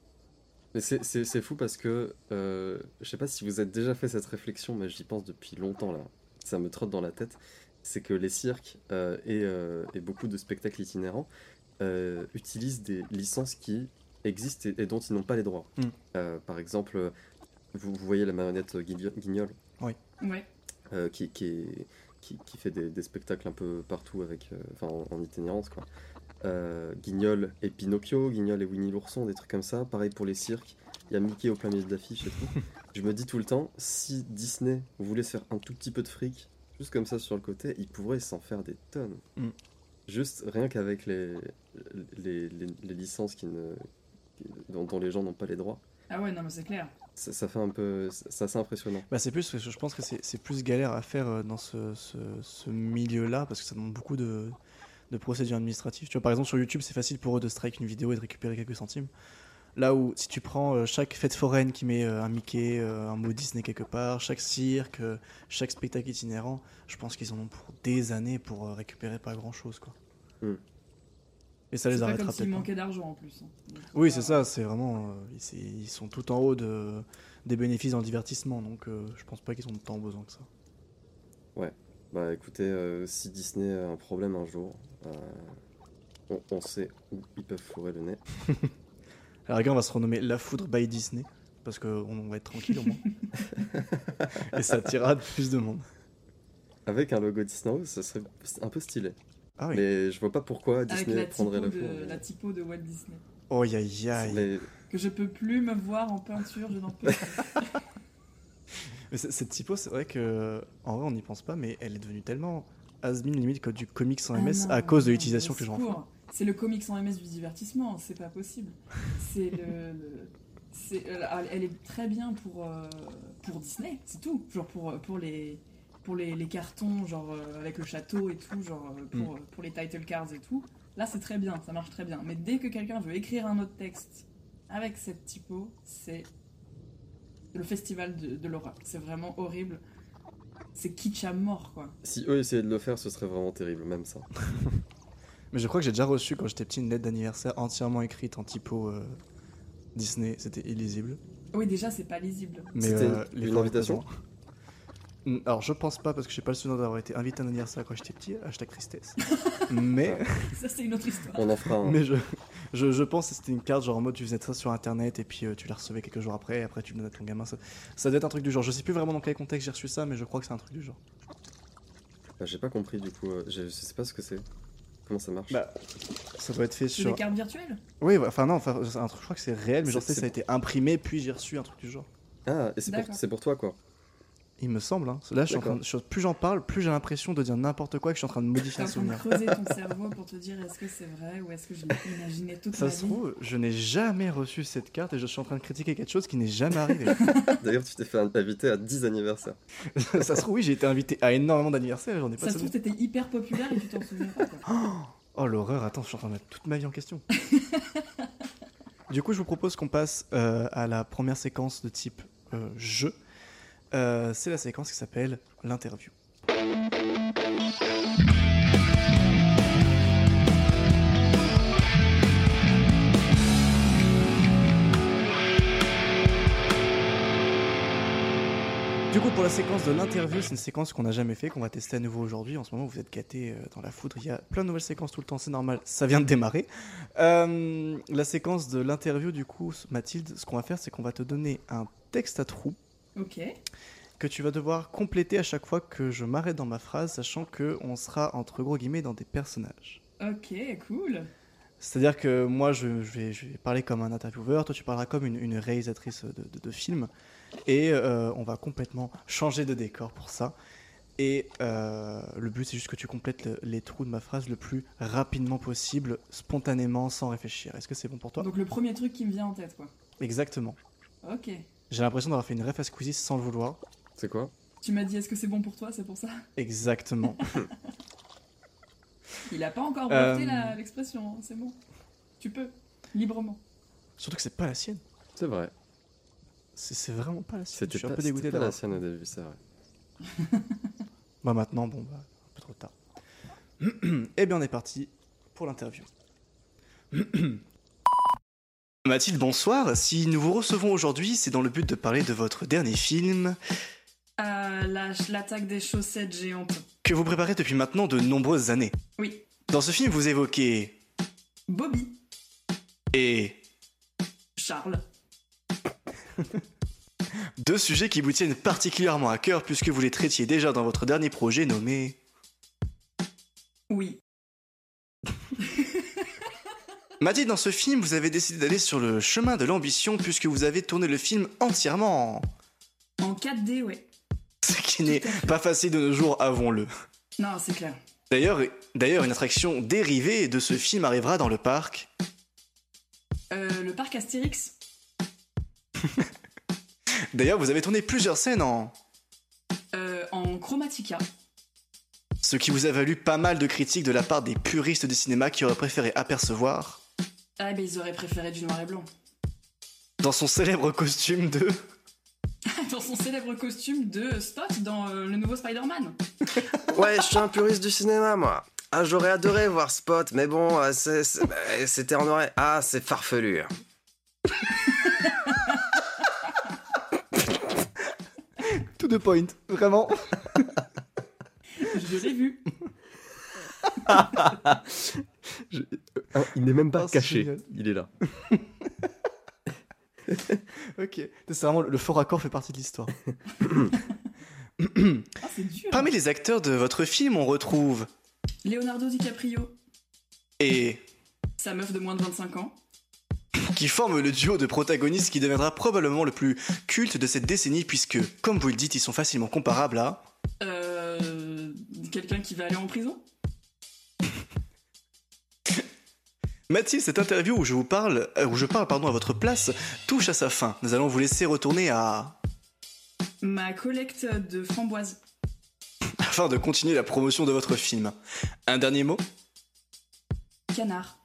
Mais c'est- c'est c'est fou parce que euh, je sais pas si vous avez déjà fait cette réflexion, mais j'y pense depuis longtemps là. Ça me trotte dans la tête. C'est que les cirques euh, et, euh, et beaucoup de spectacles itinérants euh, utilisent des licences qui existent et, et dont ils n'ont pas les droits. Mm. Euh, par exemple, vous, vous voyez la marionnette Guigno- Guignol Ouais. euh, qui, qui, est- qui, qui fait des, des spectacles un peu partout avec, euh, en, en itinérance quoi. Euh, Guignol et Pinocchio, Guignol et Winnie l'ourson, des trucs comme ça. Pareil pour les cirques. Il y a Mickey au plein milieu de l'affiche et tout. Je me dis tout le temps, si Disney voulait se faire un tout petit peu de fric, juste comme ça sur le côté, ils pourraient s'en faire des tonnes. Mm. Juste rien qu'avec les, les, les- les licences qui ne, dont, dont les gens n'ont pas les droits. Ah ouais, non, mais c'est clair. Ça, ça fait un peu. C'est assez impressionnant. Bah, c'est plus, je pense que c'est c'est plus galère à faire euh, dans ce, ce- ce milieu-là parce que ça demande beaucoup de, de procédures administratives. Tu vois, par exemple, sur YouTube, c'est facile pour eux de strike une vidéo et de récupérer quelques centimes. Là où, si tu prends euh, chaque fête foraine qui met euh, un Mickey, euh, un mot Disney quelque part, chaque cirque, euh, chaque spectacle itinérant, je pense qu'ils en ont pour des années pour euh, récupérer pas grand-chose, quoi. Hmm. Et ça les arrêtera peut-être pas. manquait d'argent en plus. hein. Donc, Oui, c'est ça, c'est vraiment. euh, ils sont tout en haut de, des bénéfices le divertissement, donc euh, je pense pas qu'ils ont tant besoin que ça. Bah écoutez, euh, si Disney a un problème un jour, euh, on, on sait où ils peuvent fourrer le nez. La rigueur, on va se renommer La Foudre by Disney, parce qu'on va être tranquille au moins. Et ça attirera plus de monde. Avec un logo Disney, ce serait un peu stylé. Ah oui. Mais je vois pas pourquoi Avec Disney la prendrait le de, four. la typo de Walt Disney. Oh, aïe aïe Que je peux plus me voir en peinture, je n'en peux plus. Mais cette typo, c'est vrai que. En vrai, on n'y pense pas, mais elle est devenue tellement has-been limite que du comics sans Ah MS non, à cause de l'utilisation que les gens en font. secours. C'est le comics sans MS du divertissement, c'est pas possible. C'est le. le- c'est- euh, elle est très bien pour, euh, pour Disney, c'est tout. Genre pour, pour les. Pour les, les cartons, genre euh, avec le château et tout, genre pour, Mm. euh, pour les title cards et tout, là c'est très bien, ça marche très bien. Mais dès que quelqu'un veut écrire un autre texte avec cette typo, c'est le festival de, de l'horreur. C'est vraiment horrible. C'est kitsch à mort, quoi. si eux essayaient de le faire, ce serait vraiment terrible, même ça. Mais je crois que j'ai déjà reçu quand j'étais petit une lettre d'anniversaire entièrement écrite en typo euh, Disney. C'était illisible. Oui, déjà, c'est pas lisible. Mais C'était euh, une invitation Alors je pense pas parce que j'ai pas le souvenir d'avoir été invité à un anniversaire quand j'étais petit, hashtag tristesse. mais Ça, c'est une autre histoire. On en fera un. mais je, je, je pense que c'était une carte genre en mode tu faisais ça sur internet et puis euh, tu la recevais quelques jours après et après tu le donnes à ton gamin. Ça, ça doit être un truc du genre. Je sais plus vraiment dans quel contexte j'ai reçu ça mais je crois que c'est un truc du genre. Bah, J'ai pas compris du coup. euh, Je je sais pas ce que c'est. Comment ça marche? Bah, ça doit être fait C'est sur. des cartes virtuelles? Oui, enfin non, enfin, c'est un truc, je crois que c'est réel mais genre C'est- tu sais, ça a été imprimé puis j'ai reçu un truc du genre. Ah, et c'est pour, pour toi quoi. Il me semble. Hein. Là, je suis en train de- plus j'en parle, plus j'ai l'impression de dire n'importe quoi et que je suis en train de modifier un souvenir. creuser ton cerveau pour te dire est-ce que c'est vrai ou est-ce que je l'ai imaginé toute Ça ma se vie trouve, je n'ai jamais reçu cette carte et je suis en train de critiquer quelque chose qui n'est jamais arrivé. D'ailleurs, tu t'es fait inviter à 10 anniversaires. ça se trouve, oui, j'ai été invité à énormément d'anniversaires et j'en ai pas Ça se trouve, t'étais hyper populaire et tu t'en souviens pas. Quoi. Oh l'horreur, attends, je suis en train de mettre toute ma vie en question. du coup, je vous propose qu'on passe euh, à la première séquence de type euh, jeu. Euh, c'est la séquence qui s'appelle l'interview. Du coup, pour la séquence de l'interview, c'est une séquence qu'on n'a jamais fait, qu'on va tester à nouveau aujourd'hui. En ce moment, vous êtes gâtés euh, dans la foudre. Il y a plein de nouvelles séquences tout le temps, c'est normal. Ça vient de démarrer. Euh, la séquence de l'interview, du coup, Mathilde, ce qu'on va faire, c'est qu'on va te donner un texte à trous Ok. que tu vas devoir compléter à chaque fois que je m'arrête dans ma phrase, sachant que on sera entre gros guillemets dans des personnages. Ok, cool. C'est-à-dire que moi, je, je vais, je vais parler comme un intervieweur, toi, tu parleras comme une, une réalisatrice de, de, de film, et euh, on va complètement changer de décor pour ça. Et euh, le but, c'est juste que tu complètes le- les trous de ma phrase le plus rapidement possible, spontanément, sans réfléchir. Est-ce que c'est bon pour toi? Donc le premier truc qui me vient en tête, quoi. Exactement. Ok. J'ai l'impression d'avoir fait une ref à Squeezie sans le vouloir. C'est quoi? Tu m'as dit est-ce que c'est bon pour toi, c'est pour ça? Exactement. Il a pas encore Euh, breveté la- l'expression, hein, c'est bon. Tu peux, librement. Surtout que c'est pas la sienne. C'est vrai. C'est vraiment pas la sienne. Je suis un peu dégoûté c'était pas la sienne au début, c'est vrai. Bah maintenant, bon, bah, un peu trop tard. Eh bien, on est parti pour l'interview. Mathilde, bonsoir. Si nous vous recevons aujourd'hui, c'est dans le but de parler de votre dernier film Euh, la- L'attaque des chaussettes géantes. que vous préparez depuis maintenant de nombreuses années. Oui. Dans ce film, vous évoquez Bobby. et Charles. deux sujets qui vous tiennent particulièrement à cœur puisque vous les traitiez déjà dans votre dernier projet nommé Oui. Mathilde, dans ce film, vous avez décidé d'aller sur le chemin de l'ambition puisque vous avez tourné le film entièrement. en- En 4D, ouais. Ce qui n'est pas facile de nos jours, avouons-le. Non, c'est clair. D'ailleurs, d'ailleurs, une attraction dérivée de ce film arrivera dans le parc. Euh, le parc Astérix D'ailleurs, vous avez tourné plusieurs scènes en. euh, en Chromatica. Ce qui vous a valu pas mal de critiques de la part des puristes du cinéma qui auraient préféré apercevoir, Ah, ben ils auraient préféré du noir et blanc. dans son célèbre costume de. Dans son célèbre costume de Spot dans euh, le nouveau Spider-Man. Ouais, je suis un puriste du cinéma, moi. Ah, j'aurais adoré voir Spot, mais bon, euh, c'est- c'est- bah, c'était en noir. et- Ah, c'est farfelu. Tout de point, vraiment. Je l'ai vu. Je- euh, Il n'est même pas Oh, caché. génial. Il est là. Ok. C'est vraiment le fort accord fait partie de l'histoire. Ah, dur. Parmi les acteurs de votre film, on retrouve. Leonardo DiCaprio, Et. sa meuf de moins de 25 ans. qui forment le duo de protagonistes qui deviendra probablement le plus culte de cette décennie puisque, comme vous le dites, ils sont facilement comparables à... Euh, Quelqu'un qui va aller en prison? Mathilde, cette interview où je vous parle, euh, où je parle pardon à votre place, touche à sa fin. Nous allons vous laisser retourner à... Ma collecte de framboises. afin de continuer la promotion de votre film. Un dernier mot? Canard.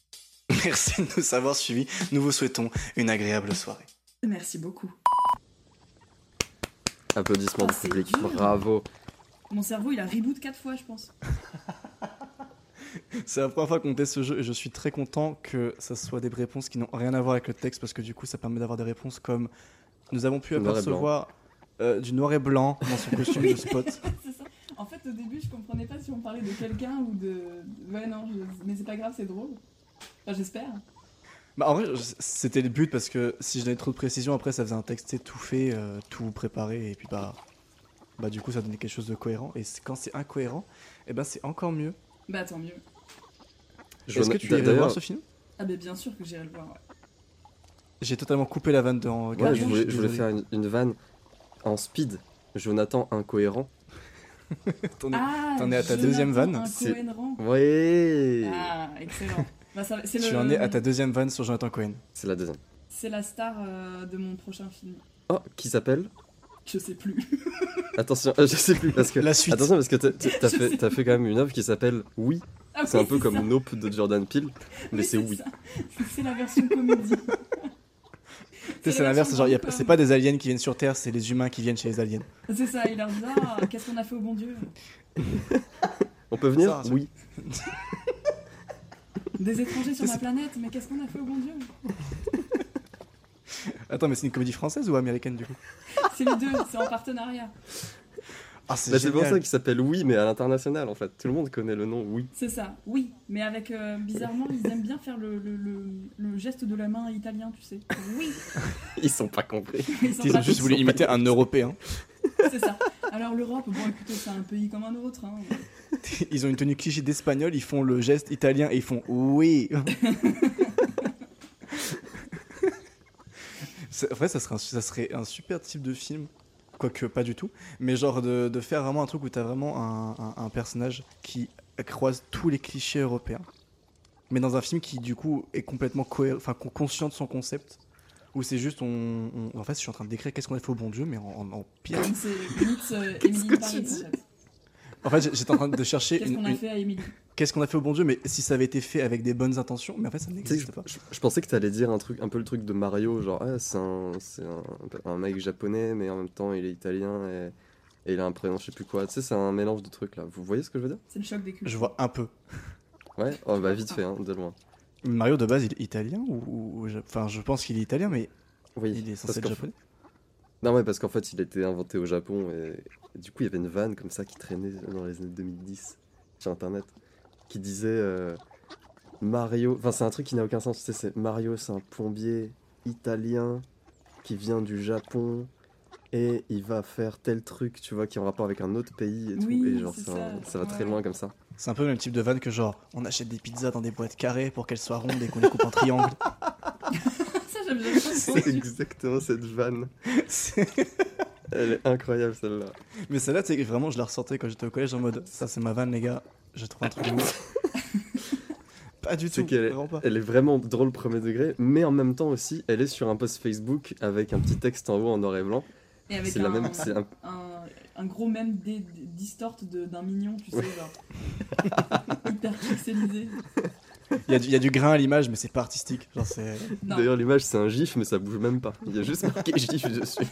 Merci de nous avoir suivis. Nous vous souhaitons une agréable soirée. Merci beaucoup. Applaudissements Oh, du public. dur. Bravo. Mon cerveau, il a reboot 4 fois, je pense. C'est la première fois qu'on teste ce jeu et je suis très content que ça soit des réponses qui n'ont rien à voir avec le texte parce que du coup ça permet d'avoir des réponses comme nous avons pu Noir apercevoir euh, du noir et blanc dans son costume de spot. En fait, au début, je comprenais pas si on parlait de quelqu'un ou de. Ouais, non, je- mais c'est pas grave, c'est drôle. Enfin, j'espère. Bah, en vrai, c'était le but parce que si je donnais trop de précision, après ça faisait un texte étouffé, euh, tout préparé, et puis bah, bah du coup ça donnait quelque chose de cohérent. Et quand c'est incohérent, et ben c'est encore mieux. Bah, tant mieux. Est-ce que tu irais voir ce film? Ah, bah, bien sûr que j'irai le voir. ouais. J'ai totalement coupé la vanne dans. Ouais, Gardien, je voulais, je voulais désolé. faire une, une vanne en speed. Jonathan incohérent. T'en es- Ah, t'en es à ta Jonathan deuxième vanne C'est- incohérent. Ouais. Ah, excellent. Bah, ça- c'est Tu le- en es à ta deuxième vanne sur Jonathan Cohen. C'est la deuxième. C'est la star euh, de mon prochain film. Oh, qui s'appelle? Je sais plus. Attention, euh, je sais plus parce que. La suite. Attention parce que t'as- fait, t'as fait quand même une œuvre qui s'appelle Oui. Ah C'est oui, un peu comme ça. Nope de Jordan Peele, mais c'est Oui. C'est la version comédie. Tu sais, c'est la l'inverse, genre c'est pas des aliens qui viennent sur Terre, c'est les humains qui viennent chez les aliens. C'est ça, il leur dit Ah, qu'est-ce qu'on a fait au bon Dieu? On peut venir? Ça, Oui. Des étrangers sur ma planète, mais qu'est-ce qu'on a fait au bon Dieu? Attends, mais c'est une comédie française ou américaine du coup C'est les deux, c'est en partenariat. Ah, c'est Bah, c'est pour ça qu'il s'appelle Oui, mais à l'international en fait. Tout le monde connaît le nom Oui. C'est ça, oui, mais avec euh, bizarrement, ils aiment bien faire le, le, le, le geste de la main italien, tu sais. Oui, Ils sont pas compris. ils sont Ils pas ont juste voulu imiter un Européen. C'est ça. Alors l'Europe, bon écoutez, c'est un pays comme un autre. Hein. Ils ont une tenue cliché d'espagnol, ils font le geste italien et ils font oui. En vrai, ça serait, un, ça serait un super type de film, quoique pas du tout, mais genre de, de faire vraiment un truc où t'as vraiment un, un- un personnage qui croise tous les clichés européens, mais dans un film qui du coup est complètement enfin conscient de son concept, où c'est juste on, on- en fait je suis en train de décrire qu'est-ce qu'on a fait au bon Dieu, mais en, en- en pire. C'est euh, que tu dis en fait. J'étais en train de chercher Qu'est-ce qu'on a une- fait à Emily? Qu'est-ce qu'on a fait au bon Dieu, mais si ça avait été fait avec des bonnes intentions, mais en fait ça Tu n'existe pas. je- je pensais que t'allais dire un truc, un peu le truc de Mario, genre ah, c'est un, c'est un, un mec japonais, mais en même temps il est italien et, et il a un prénom, je sais plus quoi. Tu sais, c'est un mélange de trucs là. Vous voyez ce que je veux dire? C'est le choc des cultures. Je vois un peu. Ouais? Oh bah vite fait, hein, de loin. Mario de base il est italien ou, ou- ou- enfin je pense qu'il est italien mais Oui. il est censé être japonais. Non ouais, parce qu'en fait il a été inventé au Japon et, et du coup il y avait une vanne comme ça qui traînait dans les années 2010 sur internet qui disait euh, Mario. Enfin c'est un truc qui n'a aucun sens. Tu sais, c'est Mario, c'est un plombier italien qui vient du Japon et il va faire tel truc, tu vois, qui est en rapport avec un autre pays et tout. Oui, et genre un- ça, ça va très loin comme ça. C'est un peu le même type de vanne que genre, on achète des pizzas dans des boîtes carrées pour qu'elles soient rondes et qu'on les coupe en triangle. Ça, j'aime bien. C'est exactement cette vanne. Elle est incroyable celle-là. Mais celle-là, tu sais, vraiment, je la ressortais quand j'étais au collège en mode, ça c'est ma vanne, les gars, je trouve un truc de ouf. Pas du tout, est- pas. Elle est vraiment drôle premier degré, mais en même temps aussi, elle est sur un post Facebook avec un petit texte en haut en noir et blanc. Et avec un, la même. C'est un... un, un gros même dé- distort de- d'un mignon, tu sais, genre. hyper pixelisé. Il y, a du- il y a du grain à l'image, mais c'est pas artistique. D'ailleurs, l'image c'est un gif, mais ça bouge même pas. Il y a juste marqué gif dessus.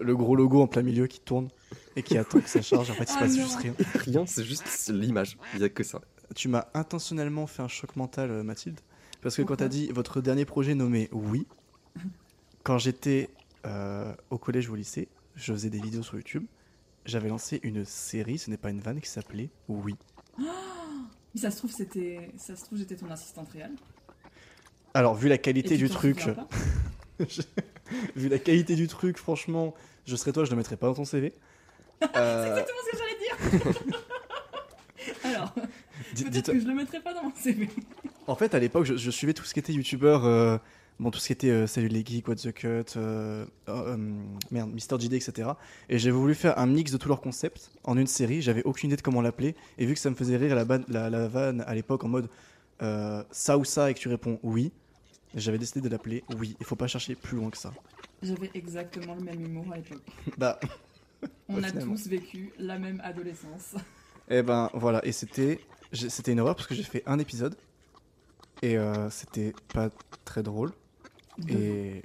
Le gros logo en plein milieu qui tourne et qui attend que ça charge. En fait, il se Ah passe juste rien. Rien, c'est juste l'image. Il y a que ça. Tu m'as intentionnellement fait un choc mental, euh, Mathilde. Parce que quand Pourquoi t'as dit votre dernier projet nommé Oui, quand j'étais euh, au collège ou au lycée, je faisais des vidéos sur YouTube. J'avais lancé une série, ce n'est pas une vanne, qui s'appelait Oui. Mais ça se trouve, c'était. Ça se trouve, j'étais ton assistante réelle. Alors, vu la qualité tu du truc, vu la qualité du truc, franchement, je serais toi, je le mettrais pas dans ton CV. Euh, Exactement ce que j'allais dire Alors, peut-être que je le mettrai pas dans mon CV. En fait, à l'époque, je, je suivais tout ce qui était youtubeur, euh, bon, tout ce qui était euh, Salut les geeks, What the Cut, euh, euh, merde, Mister JD, etc. Et j'ai voulu faire un mix de tous leurs concepts en une série. J'avais aucune idée de comment l'appeler. Et vu que ça me faisait rire la, ban- la, la vanne à l'époque en mode ça ou ça et que tu réponds oui, j'avais décidé de l'appeler oui. Il faut pas chercher plus loin que ça. J'avais exactement le même humour à l'époque. Bah, On a finalement. tous vécu la même adolescence. et ben voilà. Et c'était c'était une horreur parce que j'ai fait un épisode et euh, c'était pas très drôle. Et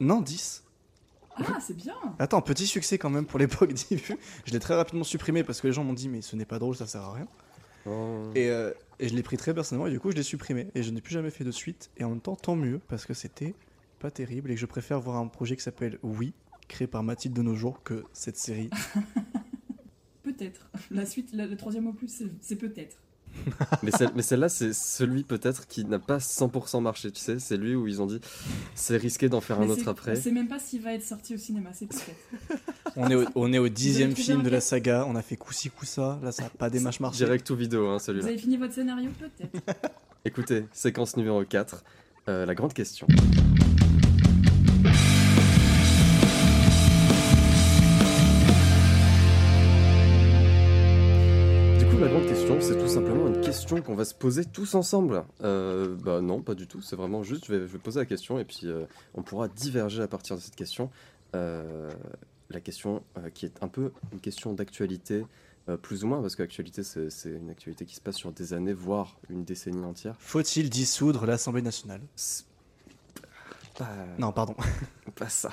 non, 10. Ah, c'est bien Attends, petit succès quand même pour l'époque 10 vues. Je l'ai très rapidement supprimé parce que les gens m'ont dit mais ce n'est pas drôle, ça sert à rien. Oh. Et, euh, et je l'ai pris très personnellement et du coup je l'ai supprimé. Et je n'ai plus jamais fait de suite. Et en même temps, tant mieux parce que c'était pas terrible et que je préfère voir un projet qui s'appelle Oui, créé par Mathilde de nos jours, que cette série. Peut-être. La suite, la- le troisième opus, c'est- c'est peut-être. Mais, celle- mais celle-là, c'est celui peut-être qui n'a pas 100% marché, tu sais. C'est lui où ils ont dit c'est risqué d'en faire un autre après. On sait même pas s'il va être sorti au cinéma, c'est peut-être. On est au, on est au dixième film de la saga. On a fait coup-ci coup-ça. Là, ça n'a pas des matchs marché. Direct ou vidéo, hein, Vous celui-là. avez fini votre scénario Peut-être. Écoutez, séquence numéro 4, euh, la grande question. C'est tout simplement une question qu'on va se poser tous ensemble. Euh, bah non, pas du tout. C'est vraiment juste, je vais, je vais poser la question et puis euh, on pourra diverger à partir de cette question. Euh, la question euh, qui est un peu une question d'actualité, euh, plus ou moins, parce qu'actualité, c'est c'est une actualité qui se passe sur des années, voire une décennie entière. Faut-il dissoudre l'Assemblée nationale? Pas, Non, pardon. pas ça.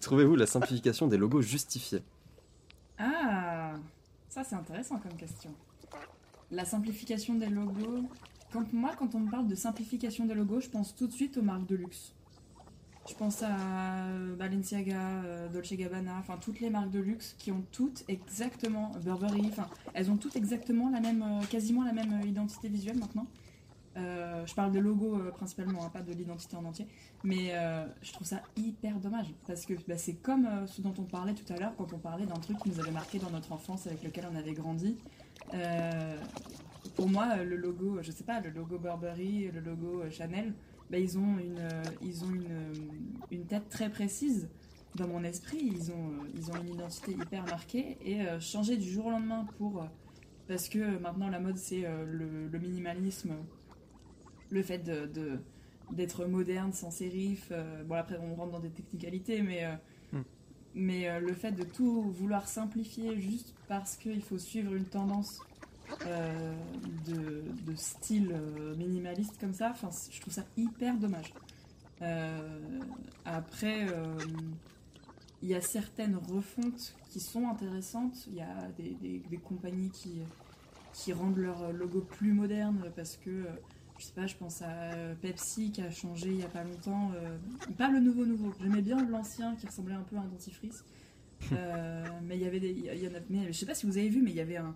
Trouvez-vous la simplification des logos justifiée? Ah, ça c'est intéressant comme question. La simplification des logos. Quand, moi, quand on me parle de simplification des logos, je pense tout de suite aux marques de luxe. Je pense à euh, Balenciaga, euh, Dolce Gabbana, enfin toutes les marques de luxe qui ont toutes exactement Burberry, enfin elles ont toutes exactement la même, euh, quasiment la même identité visuelle maintenant. Je parle de logo euh, principalement, hein, pas de l'identité en entier. Mais je trouve ça hyper dommage parce que bah, c'est comme ce dont on parlait tout à l'heure quand on parlait d'un truc qui nous avait marqué dans notre enfance avec lequel on avait grandi. Euh, pour moi, le logo, je sais pas, le logo Burberry, le logo Chanel, bah, ils ont une, euh, ils ont une, euh, une tête très précise. Dans mon esprit, ils ont, ils ont une identité hyper marquée et changer du jour au lendemain pour. parce que maintenant la mode c'est le, minimalisme, le fait de- d'être moderne, sans sérif. bon, après, on rentre dans des technicalités, mais. Mais euh, le fait de tout vouloir simplifier juste parce qu'il faut suivre une tendance euh, de, style euh, minimaliste comme ça, je trouve ça hyper dommage. Après, il y a certaines refontes qui sont intéressantes. Il y a des, des- compagnies qui, qui rendent leur logo plus moderne parce que je sais pas, je pense à euh, Pepsi qui a changé il y a pas longtemps. euh, pas le nouveau nouveau. J'aimais bien l'ancien qui ressemblait un peu à un dentifrice. Euh, mais il y avait des, il y en a, mais je sais pas si vous avez vu, mais il y avait un,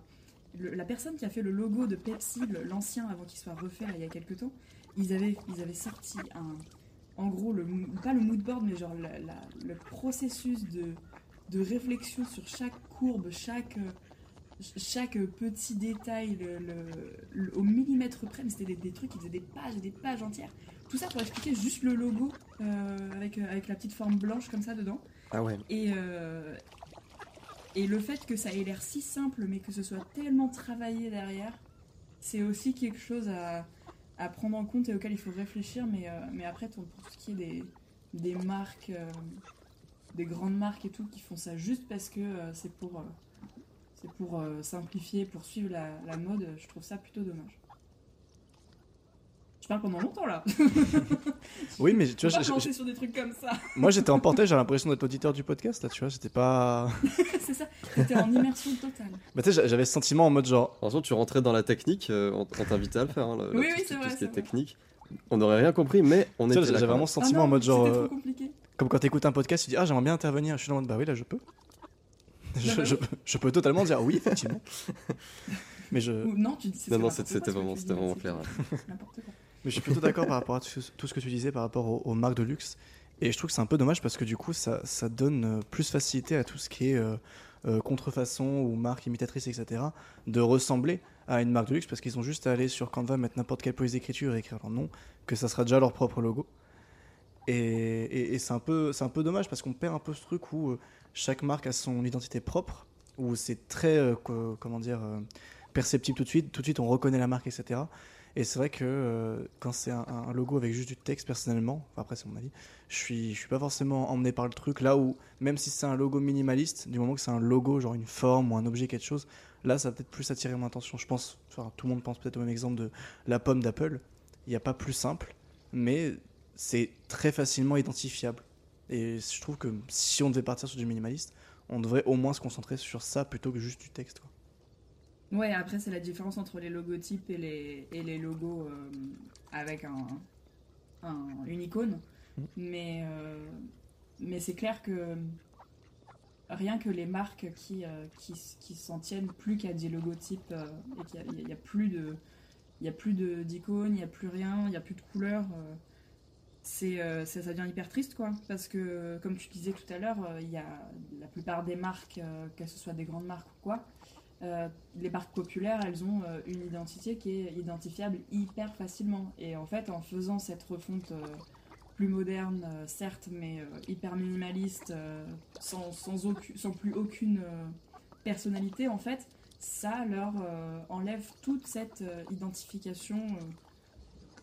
le- la personne qui a fait le logo de Pepsi, l'ancien avant qu'il soit refait là, il y a quelques temps. Ils avaient, ils avaient sorti un, en gros le, pas le mood board, mais genre la- la- le processus de de réflexion sur chaque courbe, chaque, chaque petit détail, le, le- le- au millimètre près. Mais c'était des, des trucs qui faisaient des pages et des pages entières. Tout ça pour expliquer juste le logo euh, avec, euh, avec la petite forme blanche comme ça dedans. Ah ouais. Et, euh, et le fait que ça ait l'air si simple, mais que ce soit tellement travaillé derrière, c'est aussi quelque chose à, à prendre en compte et auquel il faut réfléchir. Mais, euh, mais après, pour tout ce qui est des, des marques, des grandes marques et tout, qui font ça juste parce que c'est pour, c'est pour euh, simplifier, pour suivre la, la mode, je trouve ça plutôt dommage. Je parle pendant longtemps là. Oui, mais tu vois, lancer sur des trucs comme ça. moi j'étais emporté, j'ai l'impression d'être auditeur du podcast là, tu vois, j'étais pas. c'est ça. T'es en immersion totale. Bah, tu sais, j'avais ce sentiment en mode genre. Franchement, tu rentrais dans la technique, euh, on, t'invitait à le faire. hein, le- Oui, tout, oui, tout- c'est tout vrai, ce qui est vrai. technique. On n'aurait rien compris, mais on était j'avais vraiment ce Ah sentiment non, en mode genre. C'était euh, trop compliqué. Comme quand t'écoutes un podcast, tu dis Ah, j'aimerais bien intervenir. Je suis dans le mode Bah oui, là je peux. Je, peux- je peux totalement dire oui, effectivement. mais je. Ou non, tu dis c'est Non, non, c'était vraiment, dis, vraiment clair. N'importe quoi. Mais je suis plutôt d'accord par rapport à tout ce, que tu disais par rapport aux, aux marques de luxe. Et je trouve que c'est un peu dommage parce que du coup, ça, ça donne euh, plus facilité à tout ce qui est euh, euh, contrefaçon ou marque imitatrice, etc., de ressembler à une marque de luxe parce qu'ils ont juste à aller sur Canva, mettre n'importe quelle police d'écriture et écrire leur nom, que ça sera déjà leur propre logo. Et, et- et c'est un, peu- c'est un peu dommage parce qu'on perd un peu ce truc où euh, chaque marque a son identité propre, où c'est très, euh, co- comment dire, euh, perceptible tout de suite. Tout de suite, on reconnaît la marque, etc. Et c'est vrai que euh, quand c'est un, logo avec juste du texte, personnellement, après c'est mon avis, je suis, je suis pas forcément emmené par le truc. Là où, même si c'est un logo minimaliste, du moment que c'est un logo, genre une forme ou un objet, quelque chose, là ça va peut-être plus attirer mon attention. Je pense, tout le monde pense peut-être au même exemple de la pomme d'Apple. Il n'y a pas plus simple, mais c'est très facilement identifiable. Et je trouve que si on devait partir sur du minimaliste, on devrait au moins se concentrer sur ça plutôt que juste du texte. Quoi. Ouais, après, c'est la différence entre les logotypes et les, et les logos euh, avec un, un- une icône. Mm. Mais, euh, mais c'est clair que rien que les marques qui, euh, qui, qui s'en tiennent plus qu'à des logotypes et qu'il n'y a, plus de. Il y a plus d'icônes, il n'y a plus rien, il n'y a plus de couleurs. C'est, euh, ça, devient hyper triste, quoi. Parce que, comme tu disais tout à l'heure, euh, il y a la plupart des marques, euh, que ce soit des grandes marques ou quoi, euh, les marques populaires, elles ont une identité qui est identifiable hyper facilement. Et en fait, en faisant cette refonte plus moderne, certes, mais hyper minimaliste, sans, sans, plus aucune personnalité, en fait, ça leur enlève toute cette identification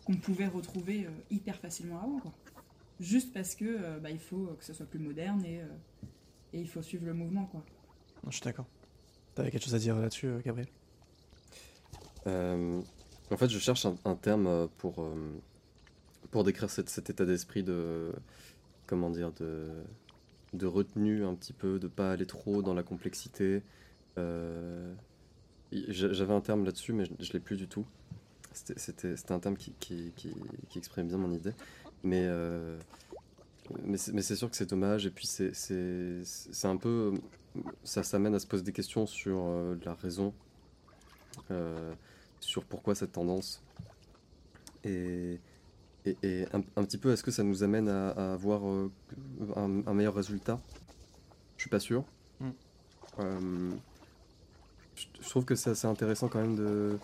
qu'on pouvait retrouver euh, hyper facilement avant. Quoi. Juste parce que euh, bah, il faut que ce soit plus moderne et, euh, et il faut suivre le mouvement. Quoi. Non, je suis d'accord. T'avais quelque chose à dire là-dessus, euh, Gabriel? Euh, en fait, je cherche un, un terme pour, pour décrire cet, cet état d'esprit de. Comment dire de, de retenue un petit peu, de pas aller trop dans la complexité. Euh, J'avais un terme là-dessus, mais je, je l'ai plus du tout. C'était- un terme qui, qui, qui, qui exprime bien mon idée. Mais, euh, mais c'est sûr que c'est dommage. Et puis, c'est un peu. Ça s'amène à se poser des questions sur euh, la raison euh, sur pourquoi cette tendance. Et, et, et un, un petit peu, est-ce que ça nous amène à, à avoir un, un meilleur résultat? Je suis pas sûr. Mm. Euh, je, je trouve que c'est assez intéressant quand même de,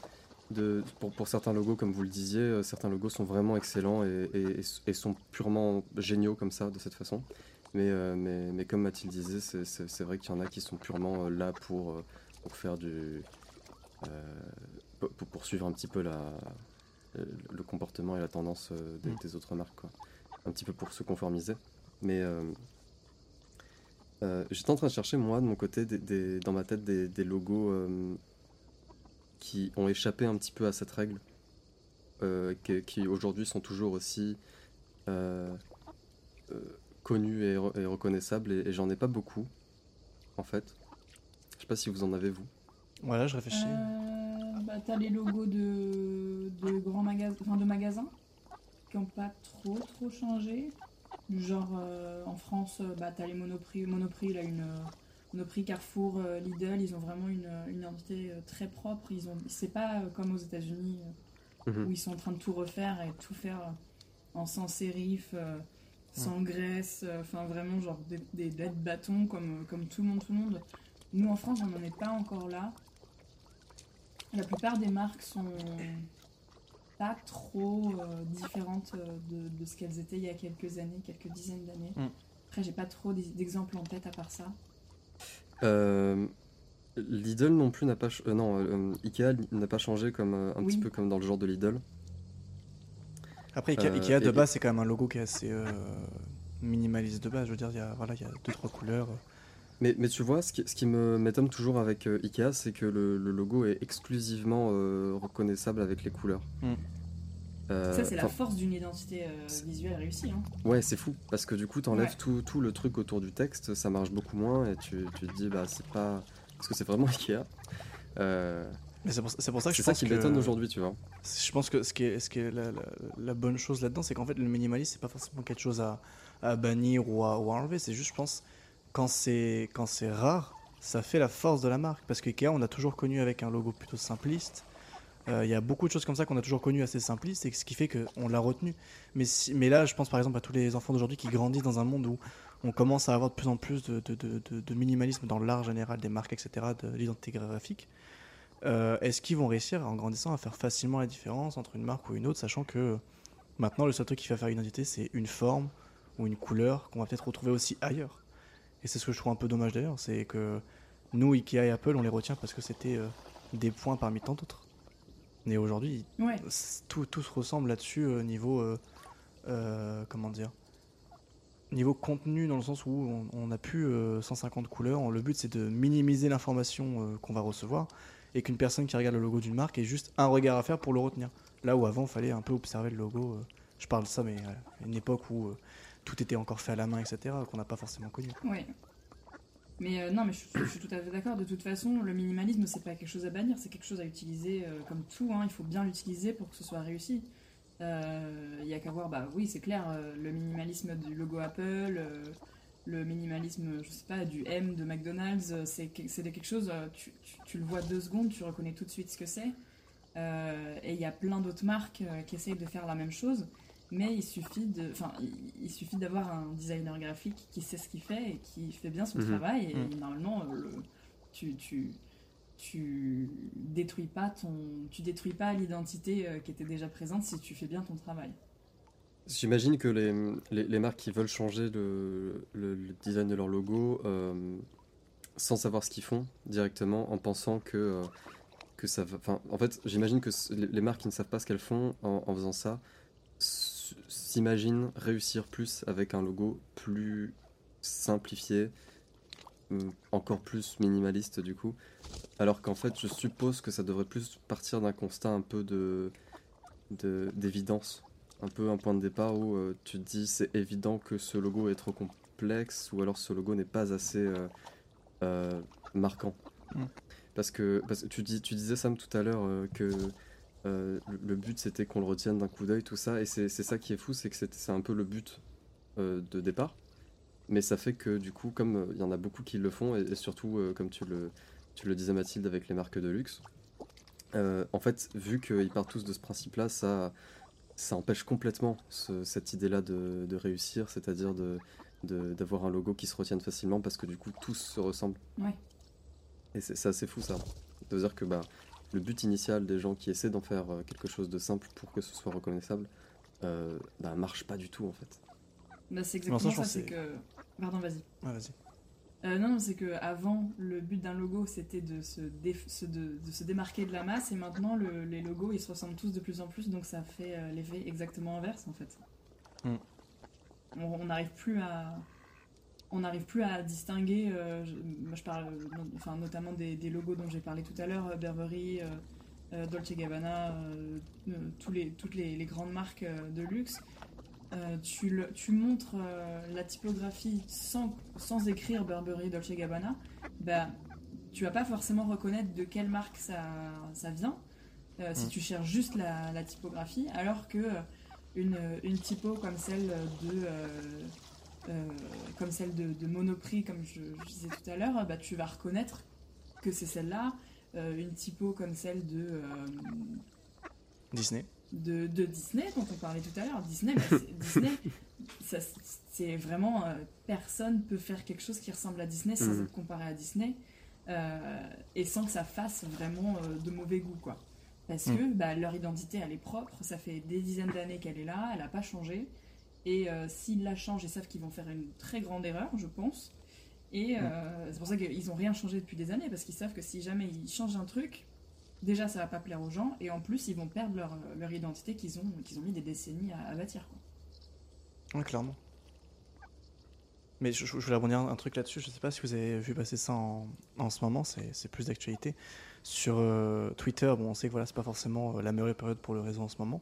de pour, pour certains logos, comme vous le disiez, euh, certains logos sont vraiment excellents et, et- et sont purement géniaux comme ça, de cette façon. Mais, euh, mais, mais comme Mathilde disait, c'est- vrai qu'il y en a qui sont purement euh, là pour, pour faire du. pour, pour poursuivre un petit peu la, le comportement et la tendance des, Mm. des autres marques. Quoi. Un petit peu pour se conformiser. Mais j'étais en train de chercher, moi, de mon côté, des, des- dans ma tête, des, logos qui ont échappé un petit peu à cette règle. euh, qui, qui aujourd'hui sont toujours aussi euh, euh, connus et, re- et reconnaissables. Et, et j'en ai pas beaucoup, en fait. Je sais pas si vous en avez, vous. Voilà, je réfléchis. Euh, bah, t'as les logos de, de grands magasins, enfin de magasins, qui n'ont pas trop trop changé. Du genre euh, en France, bah, t'as les Monoprix, Monoprix là, une euh, Monoprix, Carrefour, euh, Lidl, ils ont vraiment une, une identité euh, très propre. Ils ont, c'est pas euh, comme aux États-Unis Mhm. où ils sont en train de tout refaire et tout faire en sans sérif. sans graisse, enfin vraiment genre des, des bâtons comme, comme tout le monde, tout le monde. Nous en France, on n'en est pas encore là. La plupart des marques sont pas trop euh, différentes de, de ce qu'elles étaient il y a quelques années, quelques dizaines d'années. Mm. Après, j'ai pas trop d'exemples en tête à part ça. Euh, Lidl non plus n'a pas. euh, non, euh, Ikea n'a pas changé comme, euh, un Oui. petit peu comme dans le genre de Lidl. Après, Ikea, Euh, Ikea, de base, c'est quand même un logo qui est assez euh, minimaliste de base. Je veux dire, il y a, voilà, il y a deux, trois couleurs. Mais, mais tu vois, ce qui, ce qui me m'étonne toujours avec euh, Ikea, c'est que le, le logo est exclusivement euh, reconnaissable avec les couleurs. Mm. Euh, ça, c'est la force d'une identité euh, visuelle réussie. Hein. Ouais, c'est fou, parce que du coup, t'enlèves Ouais. tout, tout le truc autour du texte, ça marche beaucoup moins, et tu, tu te dis, bah, c'est pas. Parce que c'est vraiment Ikea. Euh, Mais c'est pour, ça que c'est je ça pense qui que- m'étonne aujourd'hui, tu vois. Je pense que ce qui est, ce qui est la, la- la bonne chose là-dedans, c'est qu'en fait, le minimalisme, c'est pas forcément quelque chose à, à bannir ou à, ou à enlever. C'est juste, je pense, quand c'est quand c'est rare, ça fait la force de la marque. Parce qu'IKEA, on a toujours connu avec un logo plutôt simpliste. Euh, Il y a beaucoup de choses comme ça qu'on a toujours connu assez simplistes, et ce qui fait qu'on l'a retenu. Mais, là, je pense par exemple à tous les enfants d'aujourd'hui qui grandissent dans un monde où on commence à avoir de plus en plus de, minimalisme dans l'art général des marques, etc., de l'identité graphique. Euh, Est-ce qu'ils vont réussir en grandissant à faire facilement la différence entre une marque ou une autre, sachant que maintenant le seul truc qui fait faire une identité, c'est une forme ou une couleur qu'on va peut-être retrouver aussi ailleurs. Et c'est ce que je trouve un peu dommage d'ailleurs, c'est que nous, Ikea et Apple, on les retient parce que c'était euh, des points parmi tant d'autres. Mais aujourd'hui, Ouais. tout, tout se ressemble là-dessus euh, niveau euh, euh, comment dire niveau contenu dans le sens où on, on a plus euh, 150 couleurs le but c'est de minimiser l'information euh, qu'on va recevoir et qu'une personne qui regarde le logo d'une marque ait juste un regard à faire pour le retenir là où avant il fallait un peu observer le logo euh, je parle de ça mais à une époque où tout était encore fait à la main etc qu'on n'a pas forcément connu. Mais euh, non, mais je, suis- tout à fait d'accord. De toute façon, le minimalisme, c'est pas quelque chose à bannir, c'est quelque chose à utiliser euh, comme tout. hein. Il faut bien l'utiliser pour que ce soit réussi. Euh, Il y a qu'à voir, bah oui, c'est clair, euh, le minimalisme du logo Apple, euh, le minimalisme, je sais pas, du M de McDonald's, euh, c'est que- c'est quelque chose, euh, tu, tu- tu le vois deux secondes, tu reconnais tout de suite ce que c'est. Euh, et il y a plein d'autres marques euh, qui essayent de faire la même chose. Mais il suffit de, enfin, il, suffit d'avoir un designer graphique qui sait ce qu'il fait et qui fait bien son Mhm. travail. Et Mhm. normalement, euh, le- tu, tu, tu détruis pas ton, tu détruis pas l'identité euh, qui était déjà présente si tu fais bien ton travail. J'imagine que les, les, les marques qui veulent changer le, le- le design de leur logo euh, sans savoir ce qu'ils font directement, en pensant que, euh, que ça va. En fait, j'imagine que les les marques qui ne savent pas ce qu'elles font en, en faisant ça s- s'imaginent réussir plus avec un logo plus simplifié, hum, encore plus minimaliste du coup. Alors qu'en fait, je suppose que ça devrait plus partir d'un constat un peu de de- d'évidence un peu un point de départ où euh, tu te dis c'est évident que ce logo est trop complexe ou alors ce logo n'est pas assez euh, euh, marquant. Mm. Parce, que, parce que tu, dis, tu disais Sam tout à l'heure que le, le but c'était qu'on le retienne d'un coup d'œil, tout ça, et c'est ça qui est fou, c'est que c'est un peu le but euh, de départ. Mais ça fait que du coup, comme euh, il y en a beaucoup qui le font, et, et surtout euh, comme tu le, tu le disais Mathilde avec les marques de luxe, euh, en fait, vu qu'ils partent tous de ce principe-là, ça, ça empêche complètement ce- cette idée-là de, de réussir, c'est-à-dire de d'avoir un logo qui se retienne facilement parce que du coup tous se ressemblent. Ouais. Et c'est c'est assez fou ça. De dire que bah, le but initial des gens qui essaient d'en faire euh, quelque chose de simple pour que ce soit reconnaissable, euh, bah, marche pas du tout en fait. Bah, c'est Non, ça, exactement je ça, c'est que. Pardon, vas-y. Ouais, vas-y. Euh, non, non, c'est que avant le but d'un logo c'était de se, déf- se- de, de se démarquer de la masse et maintenant le- les logos ils se ressemblent tous de plus en plus donc ça fait euh, l'effet exactement inverse en fait. Mm. On on n'arrive plus à on n'arrive plus à distinguer. euh, je, moi je parle enfin notamment des, des logos dont j'ai parlé tout à l'heure, euh, Burberry, euh, Dolce Gabbana, tous les, toutes les, les grandes marques de luxe. Euh, tu, le- tu montres euh, la typographie sans, sans écrire Burberry, Dolce Gabbana, bah, tu vas pas forcément reconnaître de quelle marque ça, ça vient euh, si Mm. tu cherches juste la, la typographie, alors que une, une typo comme celle de, comme celle de, de Monoprix, comme je, je disais tout à l'heure, bah, tu vas reconnaître que c'est celle-là. Euh, une typo comme celle de, euh, Disney. de, de Disney dont on parlait tout à l'heure. Disney, bah, c'est- Disney, c'est vraiment euh, personne peut faire quelque chose qui ressemble à Disney sans Mhm. être comparé à Disney euh, et sans que ça fasse vraiment euh, de mauvais goût quoi. Parce Mhm. que bah, leur identité elle est propre, ça fait des dizaines d'années qu'elle est là, elle n'a pas changé et euh, s'ils la changent, ils savent qu'ils vont faire une très grande erreur, je pense. Et euh, c'est pour ça qu'ils n'ont rien changé depuis des années parce qu'ils savent que si jamais ils changent un truc, déjà ça va pas plaire aux gens et en plus ils vont perdre leur, leur identité qu'ils ont, qu'ils ont mis des décennies à, à bâtir. Quoi. Ouais, clairement. Mais je, je voulais rebondir un, truc là-dessus. Je sais pas si vous avez vu passer ça en, en ce moment. C'est plus d'actualité. Sur euh, Twitter, bon, on sait que voilà, c'est pas forcément euh, la meilleure période pour le réseau en ce moment.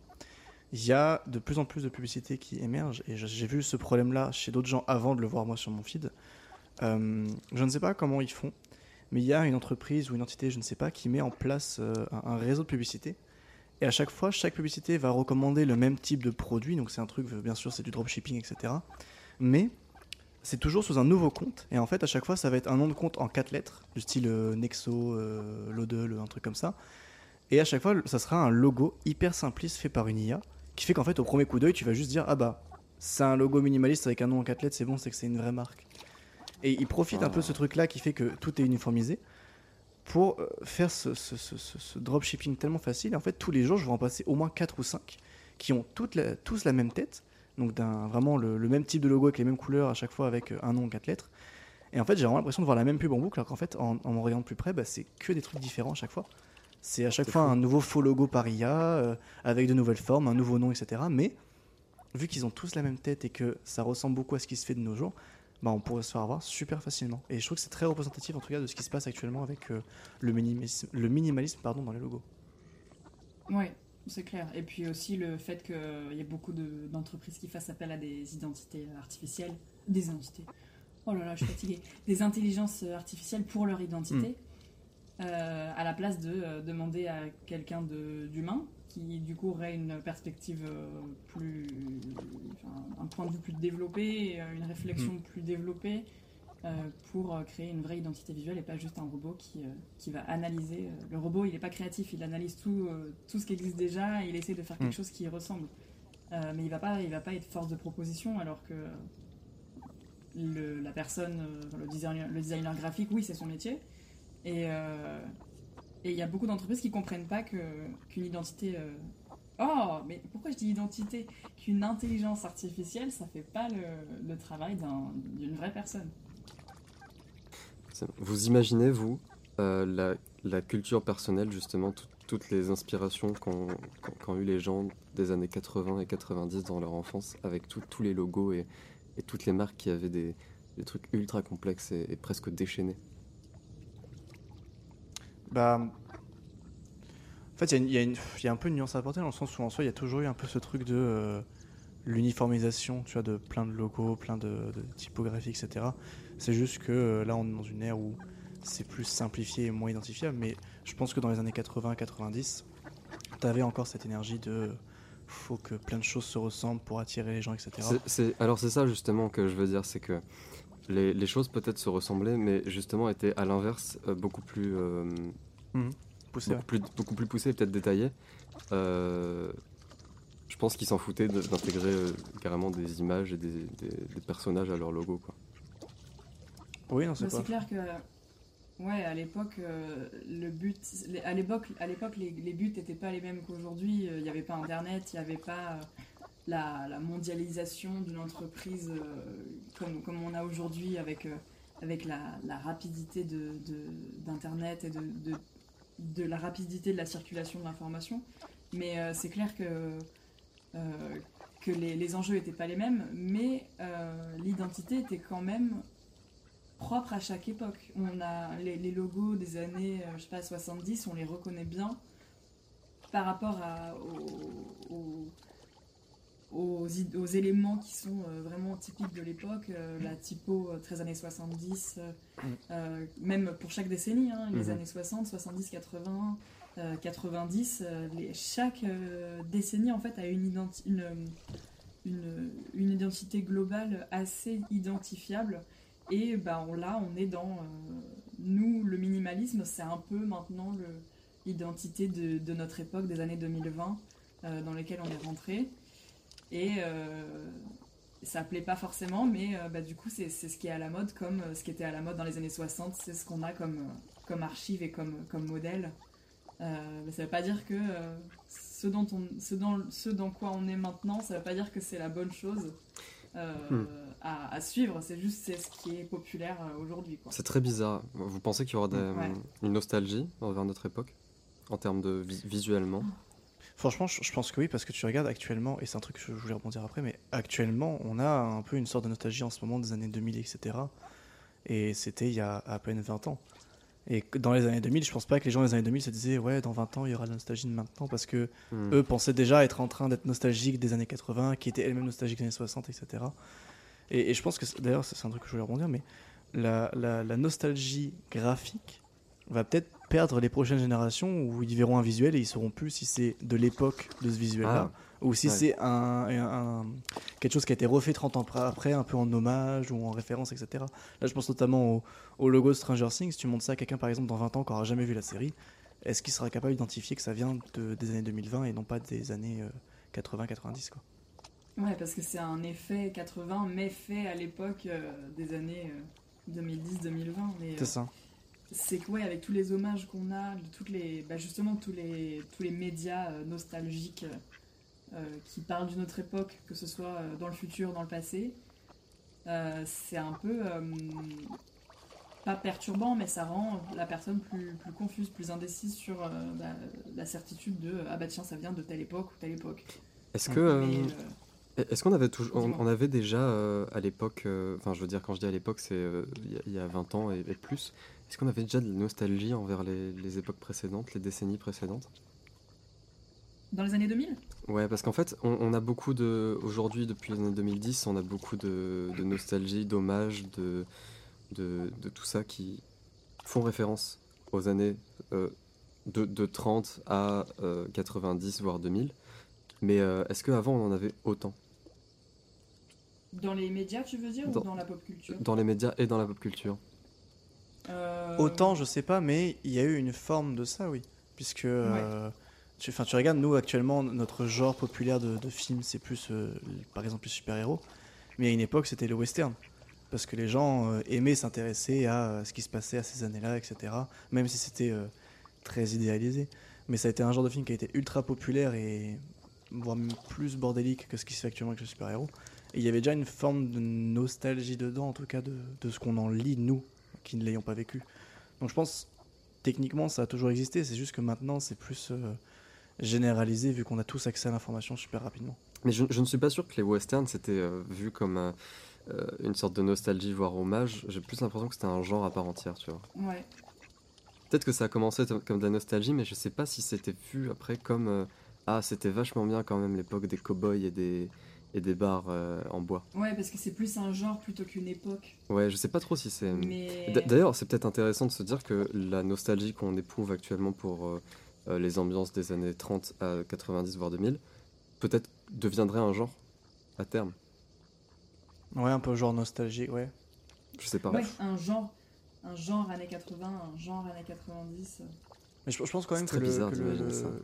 Il y a de plus en plus de publicités qui émergent et j'ai vu ce problème-là chez d'autres gens avant de le voir moi sur mon feed. Euh, je ne sais pas comment ils font, mais il y a une entreprise ou une entité, je ne sais pas, qui met en place euh, un, réseau de publicité. Et à chaque fois, chaque publicité va recommander le même type de produit. Donc c'est un truc, bien sûr, c'est du dropshipping, etc. Mais c'est toujours sous un nouveau compte. Et en fait, à chaque fois, ça va être un nom de compte en quatre lettres, du style euh, Nexo, Lodel, un truc comme ça. Et à chaque fois, ça sera un logo hyper simpliste fait par une IA, qui fait qu'en fait, au premier coup d'œil, tu vas juste dire Ah bah, c'est un logo minimaliste avec un nom en quatre lettres, c'est bon, c'est que c'est une vraie marque. Et il profite un peu de ce truc-là qui fait que tout est uniformisé pour euh, faire ce, ce- ce- dropshipping tellement facile. Et en fait, tous les jours, je vais en passer au moins 4 ou 5 qui ont toutes tous la même tête, donc vraiment le, même type de logo avec les mêmes couleurs à chaque fois avec euh, un nom en 4 lettres. Et en fait, j'ai vraiment l'impression de voir la même pub en boucle, alors qu'en fait, en, en me regardant plus près, bah, c'est que des trucs différents à chaque fois. C'est à chaque fois fou. un nouveau faux logo par IA, euh, avec de nouvelles formes, un nouveau nom, etc. Mais vu qu'ils ont tous la même tête et que ça ressemble beaucoup à ce qui se fait de nos jours, bah, on pourrait se faire avoir super facilement. Et je trouve que c'est très représentatif en tout cas de ce qui se passe actuellement avec euh, le minimalisme, le minimalisme pardon, dans les logos. Oui, c'est clair. Et puis aussi le fait qu'il y ait beaucoup de- d'entreprises qui fassent appel à des identités artificielles. Des identités. Oh là là, je suis fatiguée. Des intelligences artificielles pour leur identité. Euh, à la place de euh, demander à quelqu'un d'humain qui du coup aurait une perspective euh, plus. enfin, un point de vue plus développé, une réflexion plus développée. pour créer une vraie identité visuelle et pas juste un robot qui, qui va analyser. le robot, il n'est pas créatif, il analyse tout, tout ce qui existe déjà et il essaie de faire quelque Mm. chose qui y ressemble. Euh, mais il va pas, il va pas être force de proposition alors que le, la personne, le, designer, le designer graphique, oui, c'est son métier. Et euh, et il y a beaucoup d'entreprises qui comprennent pas que qu'une identité. euh, Oh, mais pourquoi je dis identité? Qu'une intelligence artificielle, ça fait pas le, le travail d'un- d'une vraie personne. Vous imaginez, vous, euh, la, la culture personnelle, justement, tout- toutes les inspirations qu'ont qu'ont- qu'ont eu les gens des années 80 et 90 dans leur enfance, avec tout- tous les logos et, et toutes les marques qui avaient des, des trucs ultra complexes et presque déchaînés? Bah, en fait, il y a un peu une nuance à apporter dans le sens où en soi, il y a toujours eu un peu ce truc de euh, l'uniformisation, tu vois, de plein de logos, plein de, de typographies, etc. C'est juste que euh, là, on est dans une ère où c'est plus simplifié et moins identifiable, mais je pense que dans les années 80-90, tu avais encore cette énergie de faut que plein de choses se ressemblent pour attirer les gens, etc. C'est- alors c'est ça justement que je veux dire, c'est que les, les choses peut-être se ressemblaient, mais justement étaient à l'inverse euh, beaucoup plus euh, Poussé, ouais. beaucoup plus, beaucoup plus poussé, peut-être détaillé. Euh, je pense qu'ils s'en foutaient de- d'intégrer euh, carrément des images et des, des- des personnages à leur logo. Quoi. Oui, non, c'est Bah, pas. C'est clair que, ouais, à l'époque, euh, le but, les- à l'époque, à l'époque, les, les buts n'étaient pas les mêmes qu'aujourd'hui. Il n'y avait pas Internet, il n'y avait pas euh, la, mondialisation d'une entreprise euh, comme, comme on a aujourd'hui avec, euh, avec la, rapidité de, de- d'Internet et de, de, de la rapidité de la circulation de l'information. Mais euh, c'est clair que, que les, les enjeux n'étaient pas les mêmes, mais l'identité était quand même propre à chaque époque. On a les, logos des années, je sais pas, 70, on les reconnaît bien par rapport à, aux- aux éléments qui sont euh, vraiment typiques de l'époque, euh, la typo euh, 13 années 70, euh, Mm. euh, même pour chaque décennie, hein, les Mhm. années 60, 70, 80, euh, 90, euh, les- chaque euh, décennie en fait a une, identi- une, une, une identité globale assez identifiable. Et bah, on, là, on est dans. euh, nous, le minimalisme, c'est un peu maintenant l'identité de, de notre époque, des années 2020, euh, dans lesquelles on est rentré. Et, euh, ça plaît pas forcément, mais euh, bah, du coup, c'est ce qui est à la mode, comme euh, ce qui était à la mode dans les années 60, c'est ce qu'on a comme, comme archive et comme, comme modèle. Mais ça veut pas dire que ce, dont on, ce, dans, ce dans quoi on est maintenant, ça veut pas dire que c'est la bonne chose euh, Hmm. à, à suivre, c'est juste c'est ce qui est populaire aujourd'hui. C'est très bizarre. Vous pensez qu'il y aura des- Ouais. une nostalgie envers notre époque en termes de vi- visuellement? Franchement, je, pense que oui, parce que tu regardes actuellement, et c'est un truc que je voulais rebondir après, mais actuellement, on a un peu une sorte de nostalgie en ce moment des années 2000, etc. Et c'était il y a à peine 20 ans. Et dans les années 2000, je pense pas que les gens des années 2000 se disaient, ouais, dans 20 ans, il y aura de la nostalgie de maintenant, parce que Hmm. eux pensaient déjà être en train d'être nostalgiques des années 80, qui étaient elles-mêmes nostalgiques des années 60, etc. Et, et je pense que, d'ailleurs, c'est c'est un truc que je voulais rebondir, mais la, la- la nostalgie graphique va peut-être perdre les prochaines générations où ils verront un visuel et ils sauront plus si c'est de l'époque de ce visuel-là ou si ouais. c'est un, un- un- quelque chose qui a été refait 30 ans après, un peu en hommage ou en référence, etc. Là, je pense notamment au, au logo Stranger Things. Si tu montres ça à quelqu'un, par exemple, dans 20 ans, qui n'aura jamais vu la série, est-ce qu'il sera capable d'identifier que ça vient de- des années 2020 et non pas des années 80-90 quoi? Ouais, parce que c'est un effet 80, mais fait à l'époque euh, des années 2010-2020. Mais euh, C'est ça. C'est que ouais, avec tous les hommages qu'on a, de toutes les, bah justement tous les, tous les médias euh, nostalgiques euh, qui parlent d'une autre époque, que ce soit euh, dans le futur, dans le passé, euh, c'est un peu euh, pas perturbant, mais ça rend la personne plus, plus confuse, plus indécise sur euh, bah, la certitude de ah bah tiens ça vient de telle époque ou telle époque. Est-ce que euh, euh, est-ce qu'on avait toujours on, avait déjà euh, à l'époque euh, enfin je veux dire quand je dis à l'époque c'est euh, il y a- il y, a 20 ans et, et plus est-ce qu'on avait déjà de la nostalgie envers les, les époques précédentes les décennies précédentes? Dans les années 2000 Ouais, parce qu'en fait, on, on a beaucoup de. Aujourd'hui, depuis les années 2010, on a beaucoup de, de nostalgie, d'hommage, de, de, de tout ça qui font référence aux années euh, de, de 30 à euh, 90, voire 2000. Mais euh, est-ce qu'avant, on en avait autant? Dans les médias, tu veux dire, Dans- ou dans la pop culture? Dans les médias et dans la pop culture Euh, Autant, je sais pas, mais il y a eu une forme de ça, oui. Puisque, euh, tu, tu regardes, nous, actuellement, notre genre populaire de, de film, c'est plus, euh, par exemple, les super-héros. Mais à une époque, c'était le western. Parce que les gens aimaient s'intéresser à ce qui se passait à ces années-là, etc. Même si c'était très idéalisé. Mais ça a été un genre de film qui a été ultra populaire et voire même plus bordélique que ce qui se fait actuellement avec les super-héros. Et il y avait déjà une forme de nostalgie dedans, en tout cas, de, de ce qu'on en lit, nous, qui ne l'ayons pas vécu. Donc je pense, techniquement, ça a toujours existé, c'est juste que maintenant, c'est plus euh, généralisé, vu qu'on a tous accès à l'information super rapidement. Mais je, je ne suis pas sûr que les westerns c'était euh, vu comme euh, une sorte de nostalgie, voire hommage. J'ai plus l'impression que c'était un genre à part entière, tu vois. Ouais. Peut-être que ça a commencé comme de la nostalgie, mais je sais pas si c'était vu après comme euh, ah c'était vachement bien quand même l'époque des cow-boys et des et des bars euh, en bois. ouais, parce que c'est plus un genre plutôt qu'une époque. Ouais, je sais pas trop si c'est. Mais D- D'ailleurs, c'est peut-être intéressant de se dire que la nostalgie qu'on éprouve actuellement pour euh, euh, les ambiances des années 30 à 90 voire 2000, peut-être deviendrait un genre à terme. Ouais, un peu genre nostalgique, ouais. Je sais pas. ouais, un genre, un genre années 80, un genre années 90. euh, Mais je, je pense quand même que, très le, bizarre que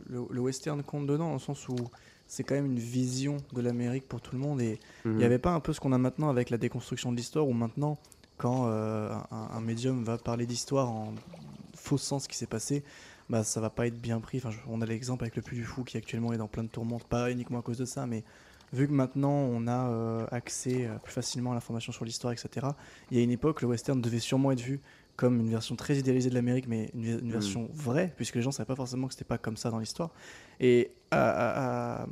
le, western compte dedans, dans le sens où c'est quand même une vision de l'Amérique pour tout le monde. Et il Mhm. n'y avait pas un peu ce qu'on a maintenant avec la déconstruction de l'histoire, où maintenant, quand euh, un, un médium va parler d'histoire en faussant ce qui s'est passé, bah ça va pas être bien pris. Enfin, je- on a l'exemple avec le Puy du Fou qui actuellement est dans plein de tourmentes, pas uniquement à cause de ça, mais vu que maintenant on a euh, accès euh, plus facilement à l'information sur l'histoire, etc. Il y a une époque, le western devait sûrement être vu comme une version très idéalisée de l'Amérique, mais une, une Mm. version vraie, puisque les gens ne savaient pas forcément que c'était pas comme ça dans l'histoire. Et à, à- à-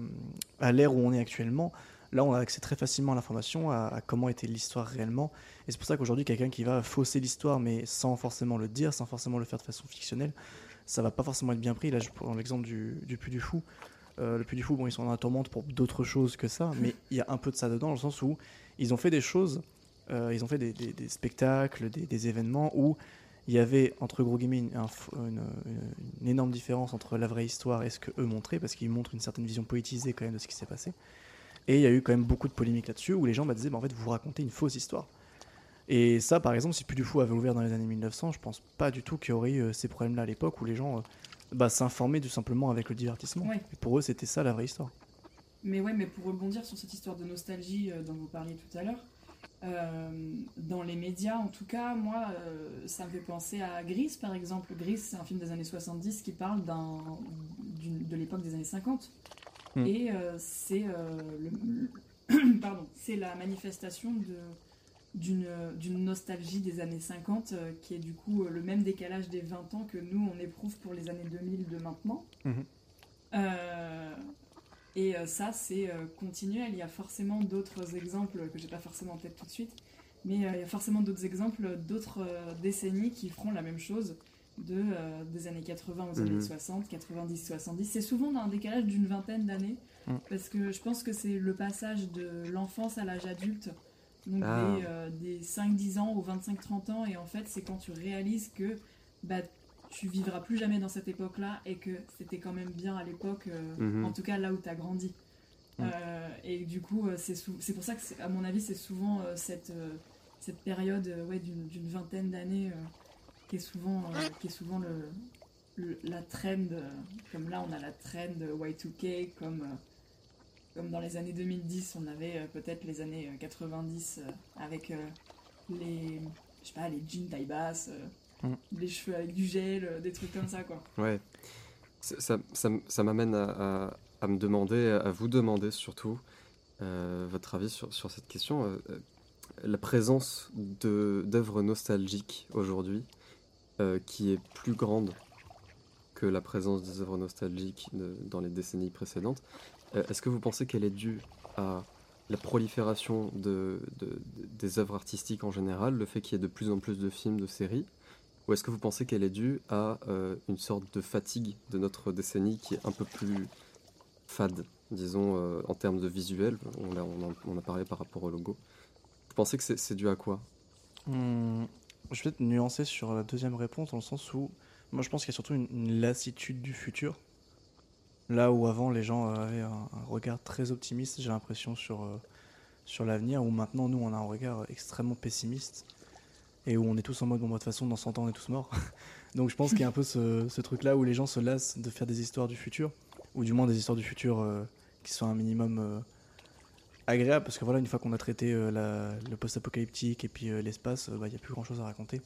à l'ère où on est actuellement, là on a accès très facilement à l'information, à, à comment était l'histoire réellement. Et c'est pour ça qu'aujourd'hui, quelqu'un qui va fausser l'histoire, mais sans forcément le dire, sans forcément le faire de façon fictionnelle, ça va pas forcément être bien pris. Là, je prends l'exemple du, du Puy du Fou. Euh, le Puy du Fou, bon, ils sont dans la tourmente pour d'autres choses que ça, mais il y a un peu de ça dedans, dans le sens où ils ont fait des choses, euh, ils ont fait des, des- des spectacles, des, des événements où il y avait, entre gros guillemets, une, énorme différence entre la vraie histoire et ce que eux montraient, parce qu'ils montrent une certaine vision poétisée quand même de ce qui s'est passé. Et il y a eu quand même beaucoup de polémiques là-dessus, où les gens bah, disaient, bah, en fait, vous racontez une fausse histoire. Et ça, par exemple, si Puy du Fou avait ouvert dans les années 1900, je pense pas du tout qu'il y aurait eu euh, ces problèmes-là à l'époque, où les gens euh, bah, s'informaient tout simplement avec le divertissement. Ouais. Et pour eux, c'était ça la vraie histoire. mais ouais, mais pour rebondir sur cette histoire de nostalgie dont vous parliez tout à l'heure, dans les médias, en tout cas, moi, ça me fait penser à Gris, par exemple. Gris, c'est un film des années 70 qui parle de l'époque des années 50. Hmm. Et c'est c'est la manifestation de d'une nostalgie des années 50 euh, qui est du coup euh, le même décalage des 20 ans que nous on éprouve pour les années 2000 de maintenant. Mhm. Euh, et ça c'est continuel. Il y a forcément d'autres exemples que j'ai pas forcément en tête tout de suite, mais il y a forcément d'autres exemples d'autres décennies qui feront la même chose de, des années 80 aux années 60, 90, 70. C'est souvent dans un décalage d'une vingtaine d'années, mm. parce que je pense que c'est le passage de l'enfance à l'âge adulte donc ah. des, 5-10 euh, ans ou 25-30 ans, et en fait, c'est quand tu réalises que bah, tu vivras plus jamais dans cette époque-là et que c'était quand même bien à l'époque, euh, mhm. en tout cas là où tu as grandi. Euh, et du coup, c'est pour ça que, à mon avis, c'est souvent cette, cette période ouais, d'une vingtaine d'années qui est souvent, qui est souvent le, la trend. comme là, on a la trend Y2K, comme comme dans les années 2010, on avait euh, peut-être les années 90 euh, euh, avec les, je sais pas, les jeans taille basse, les cheveux avec du gel, des trucs comme ça, quoi. Ouais. Ça, ça, m'amène à, me demander, à vous demander surtout, votre avis sur, sur cette question. la présence d'œuvres nostalgiques aujourd'hui, qui est plus grande que la présence des œuvres nostalgiques dans les décennies précédentes. Euh, est-ce que vous pensez qu'elle est due à la prolifération de, des œuvres artistiques en général, le fait qu'il y ait de plus en plus de films, de séries Ou est-ce que vous pensez qu'elle est due à euh, une sorte de fatigue de notre décennie qui est un peu plus fade, disons, euh, en termes de visuel? On a, a, parlé par rapport au logo. Vous pensez que c'est dû à quoi? Hmm, Je vais être nuancer sur la deuxième réponse, dans le sens où moi je pense qu'il y a surtout une lassitude du futur. Là où avant les gens avaient un, regard très optimiste, j'ai l'impression, sur, euh, sur l'avenir, où maintenant nous on a un regard extrêmement pessimiste et où on est tous en mode bon, bah, de toute façon dans 100 ans on est tous morts. Donc je pense qu'il y a un peu ce, truc-là où les gens se lassent de faire des histoires du futur, ou du moins des histoires du futur euh, qui sont un minimum euh, agréables, parce que voilà, une fois qu'on a traité le post-apocalyptique et puis l'espace, bah, il n'y a plus grand-chose à raconter.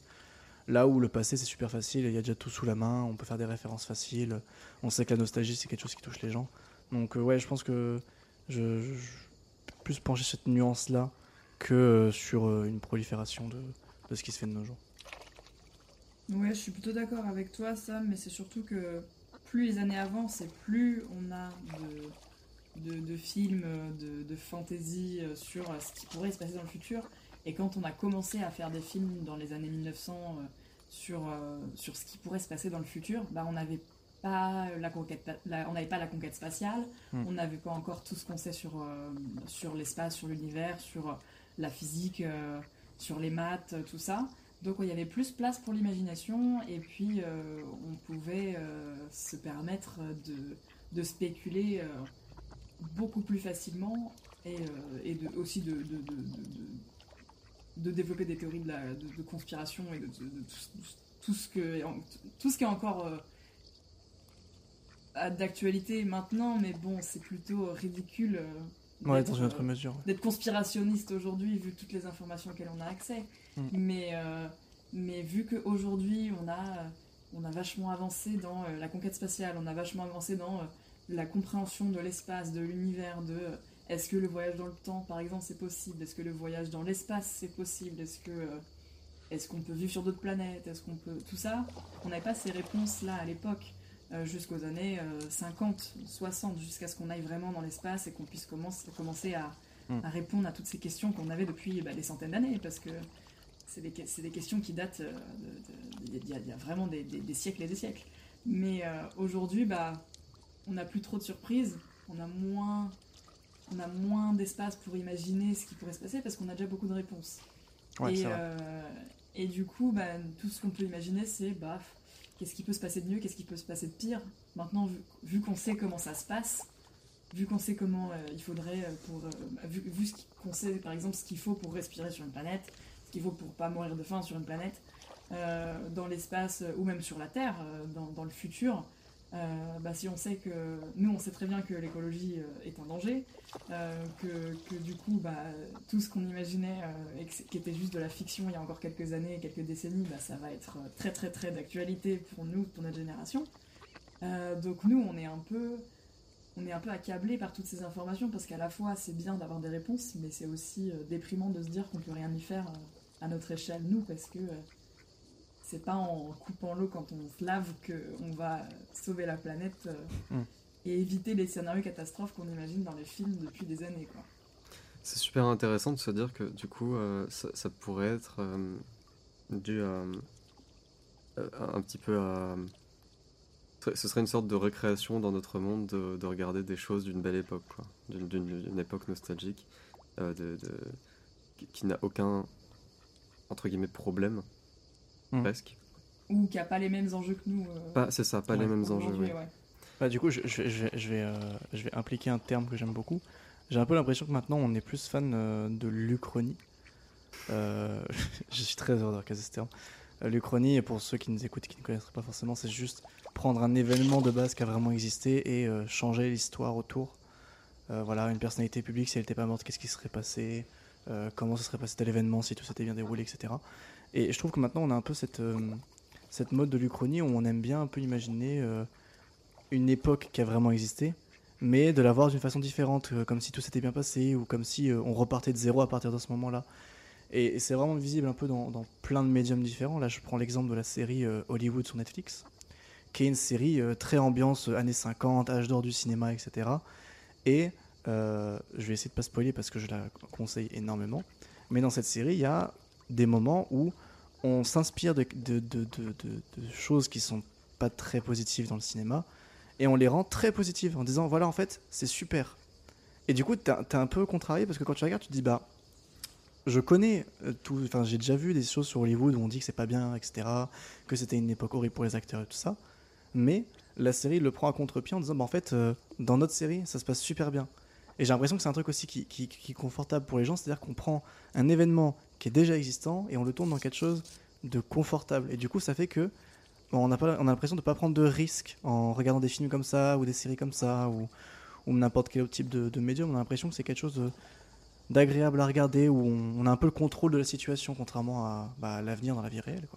Là où le passé c'est super facile, il y a déjà tout sous la main, on peut faire des références faciles, on sait que la nostalgie c'est quelque chose qui touche les gens. Donc euh, ouais, je pense que je, je, plus pencher cette nuance là que euh, sur euh, une prolifération de, de, ce qui se fait de nos jours. Ouais, je suis plutôt d'accord avec toi Sam, mais c'est surtout que plus les années avancent et plus on a de, de, de films, de, de fantasy sur ce qui pourrait se passer dans le futur. Et quand on a commencé à faire des films dans les années 1900 euh, sur, euh, sur ce qui pourrait se passer dans le futur, bah, on n'avait pas la conquête, on n'avait pas la conquête spatiale, hmm. on n'avait pas encore tout ce qu'on sait sur, euh, sur l'espace, sur l'univers, sur la physique, sur les maths, tout ça. Donc il y avait plus place pour l'imagination et puis on pouvait se permettre de, de spéculer beaucoup plus facilement et, et de, aussi de, de, développer des théories de, la, conspiration et de, tout, tout ce qui est encore euh, d'actualité maintenant, mais bon, c'est plutôt ridicule. Euh, ouais, dans une autre mesure. D'être conspirationniste aujourd'hui, vu toutes les informations auxquelles on a accès. Mm. Mais, euh, mais vu qu'aujourd'hui, on a, on a vachement avancé dans la conquête spatiale, on a vachement avancé dans la compréhension de l'espace, de l'univers, de est-ce que le voyage dans le temps, par exemple, c'est possible? Est-ce que le voyage dans l'espace, c'est possible? Est-ce que euh, est-ce qu'on peut vivre sur d'autres planètes? Est-ce qu'on peut tout ça On n'avait pas ces réponses-là à l'époque, euh, jusqu'aux années 50, euh, 60, jusqu'à ce qu'on aille vraiment dans l'espace et qu'on puisse commencer, commencer à, hmm. répondre à toutes ces questions qu'on avait depuis bah, des centaines d'années, parce que c'est des, des, questions qui datent il y, a vraiment des, des, siècles et des siècles. Mais aujourd'hui, bah, on n'a plus trop de surprises, on a moins on a moins d'espace pour imaginer ce qui pourrait se passer parce qu'on a déjà beaucoup de réponses. et, euh, et, du coup, bah, tout ce qu'on peut imaginer, c'est bah, qu'est-ce qui peut se passer de mieux, qu'est-ce qui peut se passer de pire. Maintenant, vu, qu'on sait comment ça se passe, vu qu'on sait comment euh, il faudrait euh, pour. Bah, vu, qu'on sait par exemple ce qu'il faut pour respirer sur une planète, ce qu'il faut pour pas mourir de faim sur une planète, dans l'espace ou même sur la Terre, dans, le futur, euh, bah, si on sait que nous on sait très bien que l'écologie euh, est un danger, euh, que, du coup bah, tout ce qu'on imaginait et qui était juste de la fiction il y a encore quelques années, quelques décennies, bah, ça va être très très très d'actualité pour nous, pour notre génération. Donc nous on est un peu on est un peu accablé par toutes ces informations parce qu'à la fois c'est bien d'avoir des réponses, mais c'est aussi déprimant de se dire qu'on peut rien y faire à notre échelle nous parce que c'est pas en coupant l'eau quand on se lave qu'on va sauver la planète euh, Mm. et éviter les scénarios catastrophes qu'on imagine dans les films depuis des années. Quoi. C'est super intéressant de se dire que du coup, euh, ça, ça pourrait être euh, dû à euh, un petit peu à. ce- serait une sorte de récréation dans notre monde de, de regarder des choses d'une belle époque, quoi, d'une époque nostalgique, de, de- qui, qui n'a aucun entre guillemets problème, Mm. presque. Ou qui a pas les mêmes enjeux que nous. euh, Pas, c'est ça, pas les mêmes enjeux. aujourd'hui, ouais. ouais. Bah, du coup, je, je vais, je, vais, je, vais, euh, je vais impliquer un terme que j'aime beaucoup. J'ai un peu l'impression que maintenant on est plus fan euh, de l'Uchronie. Euh, je suis très heureux d'avoir casé ce terme. L'Uchronie, pour ceux qui nous écoutent et qui ne connaissent pas forcément, c'est juste prendre un événement de base qui a vraiment existé et euh, changer l'histoire autour. Euh, voilà, une personnalité publique, si elle n'était pas morte, qu'est-ce qui serait passé? Euh, Comment se serait passé tel événement si tout s'était bien déroulé, etc. Et je trouve que maintenant on a un peu cette, euh, cette mode de l'Uchronie où on aime bien un peu imaginer euh, une époque qui a vraiment existé, mais de la voir d'une façon différente, euh, comme si tout s'était bien passé ou comme si on repartait de zéro à partir de ce moment-là. Et, c'est vraiment visible un peu dans, dans plein de médiums différents. Là, je prends l'exemple de la série Hollywood sur Netflix, qui est une série très ambiance années 50, âge d'or du cinéma, etc. Et je vais essayer de pas spoiler parce que je la conseille énormément. Mais dans cette série, il y a des moments où on s'inspire de, de, de, de- choses qui sont pas très positives dans le cinéma et on les rend très positives en disant voilà en fait c'est super. Et du coup t'es t'es un peu contrarié parce que quand tu regardes tu te dis bah je connais euh, tout enfin j'ai déjà vu des choses sur Hollywood où on dit que c'est pas bien etc que c'était une époque horrible pour les acteurs et tout ça mais la série le prend à contre-pied en disant bah en fait euh, dans notre série ça se passe super bien et j'ai l'impression que c'est un truc aussi qui, qui, est confortable pour les gens c'est à dire qu'on prend un événement qui est déjà existant et on le tourne dans quelque chose de confortable et du coup ça fait que on a, pas, on a l'impression de ne pas prendre de risques en regardant des films comme ça ou des séries comme ça ou, ou n'importe quel autre type de, médium. On a l'impression que c'est quelque chose d'agréable à regarder où on, a un peu le contrôle de la situation contrairement à, bah, l'avenir dans la vie réelle.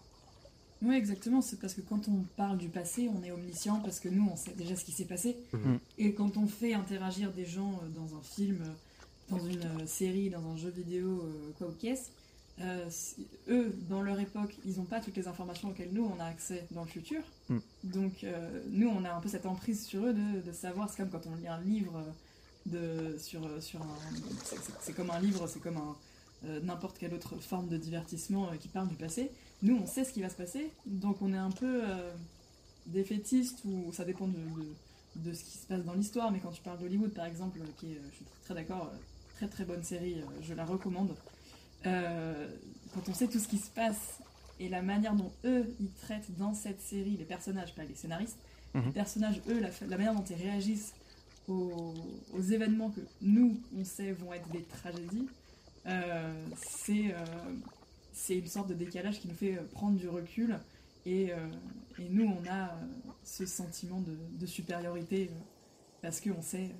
Oui, exactement. C'est parce que quand on parle du passé, on est omniscient parce que nous, on sait déjà ce qui s'est passé. Mhm. Et quand on fait interagir des gens euh, dans un film, euh, dans une euh, série, dans un jeu vidéo, quoi ou qu'est-ce, euh, eux, dans leur époque, ils n'ont pas toutes les informations auxquelles nous, on a accès dans le futur. Mm. Donc, euh, nous, on a un peu cette emprise sur eux de, de savoir. C'est comme quand on lit un livre de, sur, sur un. c'est- comme un livre, c'est comme un. euh, n'importe quelle autre forme de divertissement euh, qui parle du passé. Nous, on sait ce qui va se passer, donc on est un peu euh, défaitiste ou ça dépend de, de, de ce qui se passe dans l'histoire. Mais quand tu parles d'Hollywood, par exemple, euh, qui est, euh, je suis très d'accord, euh, très très bonne série, je la recommande. Euh, quand on sait tout ce qui se passe et la manière dont eux ils traitent dans cette série les personnages, pas les scénaristes, les Mhm. personnages, eux, la, la manière dont ils réagissent aux, aux événements que nous on sait vont être des tragédies, euh, c'est c'est une sorte de décalage qui nous fait euh, prendre du recul et, euh, et nous on a euh, ce sentiment de, de supériorité parce qu'on sait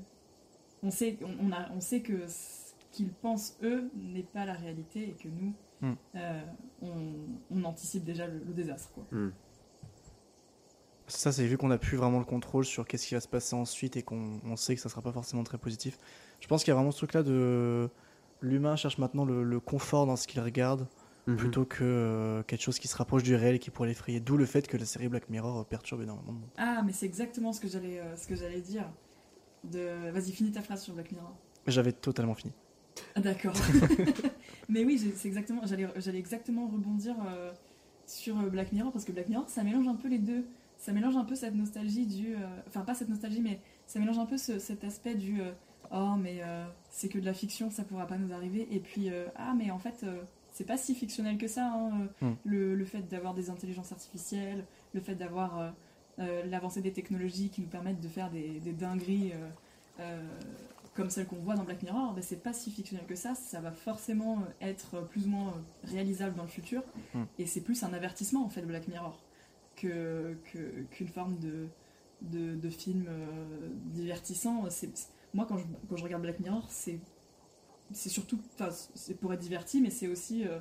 on sait on, on a on sait que ce qu'ils pensent eux n'est pas la réalité et que nous Hmm. euh, on, on anticipe déjà le, le désastre quoi. Hmm. Ça, c'est vu qu'on n'a plus vraiment le contrôle sur qu'est-ce qui va se passer ensuite et qu'on on sait que ça sera pas forcément très positif. Je pense qu'il y a vraiment ce truc-là de. L'humain cherche maintenant le, le confort dans ce qu'il regarde Mhm. plutôt que euh, quelque chose qui se rapproche du réel et qui pourrait l'effrayer. D'où le fait que la série Black Mirror euh, perturbe énormément de monde. Ah mais c'est exactement ce que j'allais euh, ce que j'allais dire. De vas-y finis ta phrase sur Black Mirror. J'avais totalement fini. Ah, D'accord. Mais oui, j'ai- c'est exactement, j'allais, j'allais exactement rebondir euh, sur Black Mirror parce que Black Mirror, ça mélange un peu les deux. Ça mélange un peu cette nostalgie du, euh, enfin pas cette nostalgie, mais ça mélange un peu ce- cet aspect du, euh, oh mais euh, c'est que de la fiction, ça pourra pas nous arriver. Et puis euh, ah mais en fait, euh, c'est pas si fictionnel que ça. hein, euh, Hmm. le, le fait d'avoir des intelligences artificielles, le fait d'avoir euh, euh, l'avancée des technologies qui nous permettent de faire des, des dingueries. comme celle qu'on voit dans Black Mirror, ben, c'est pas si fictionnel que ça, ça va forcément être plus ou moins réalisable dans le futur, Mm. et c'est plus un avertissement en fait Black Mirror que qu'une forme de euh. C'est, c'est- moi, quand je, quand je regarde Black Mirror, c'est, c'est surtout. C'est pour être diverti, mais c'est aussi. euh,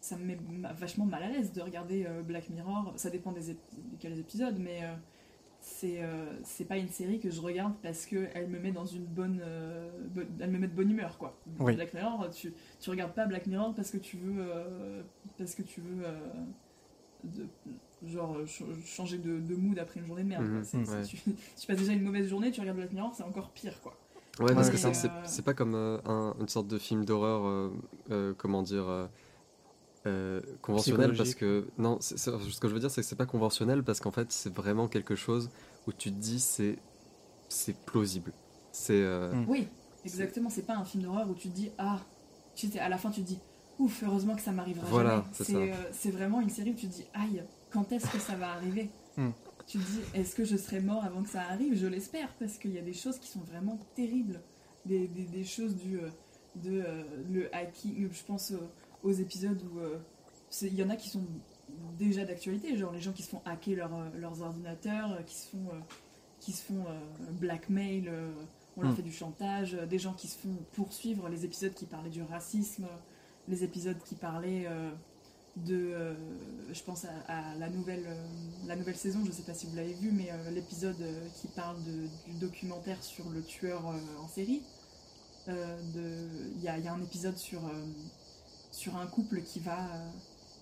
ça me met vachement mal à l'aise de regarder euh, Black Mirror. Ça dépend des, ép- épisodes, mais. euh, c'est euh, c'est pas une série que je regarde parce que elle me met dans une bonne, bo- elle me met de bonne humeur quoi. Oui. Black Mirror, tu, tu regardes pas Black Mirror parce que tu veux parce que tu veux de- genre ch- changer de, de mood après une journée de merde. quoi. Mhm, tu, tu passes déjà une mauvaise journée, tu regardes Black Mirror, c'est encore pire quoi. Ouais, parce que c'est- c'est- c'est c'est pas comme euh, un- une sorte de film d'horreur, euh, euh, comment dire, conventionnel, parce que non, c'est- c'est- ce que je veux dire, c'est que c'est pas conventionnel parce qu'en fait, c'est vraiment quelque chose où tu te dis c'est c'est plausible. C'est euh, Mm. Oui, exactement. C'est pas un film d'horreur où tu te dis ah, tu sais, à la fin tu te dis ouf, heureusement que ça m'arrivera Voilà, jamais. c'est C'est ça. euh, c'est vraiment une série où tu te dis aïe, quand est-ce que ça va arriver? Hmm. Tu te dis est-ce que je serai mort avant que ça arrive? Je l'espère parce qu'il y a des choses qui sont vraiment terribles, des, des- des choses du euh, de euh, le hacking. Je pense aux, épisodes où euh, il y en a qui sont déjà d'actualité, genre les gens qui se font hacker leur, euh, leurs ordinateurs, euh, qui se font euh, qui se font euh, blackmail, euh, on leur Hmm. fait du chantage, euh, des gens qui se font poursuivre, les épisodes qui parlaient du racisme, euh, les épisodes qui parlaient euh, de, euh, je pense à, à la, nouvelle, euh, la nouvelle saison, je sais pas si vous l'avez vu, mais euh, l'épisode qui parle de- du documentaire sur le tueur en série. Il y, a, il y a un épisode sur, sur un couple qui va,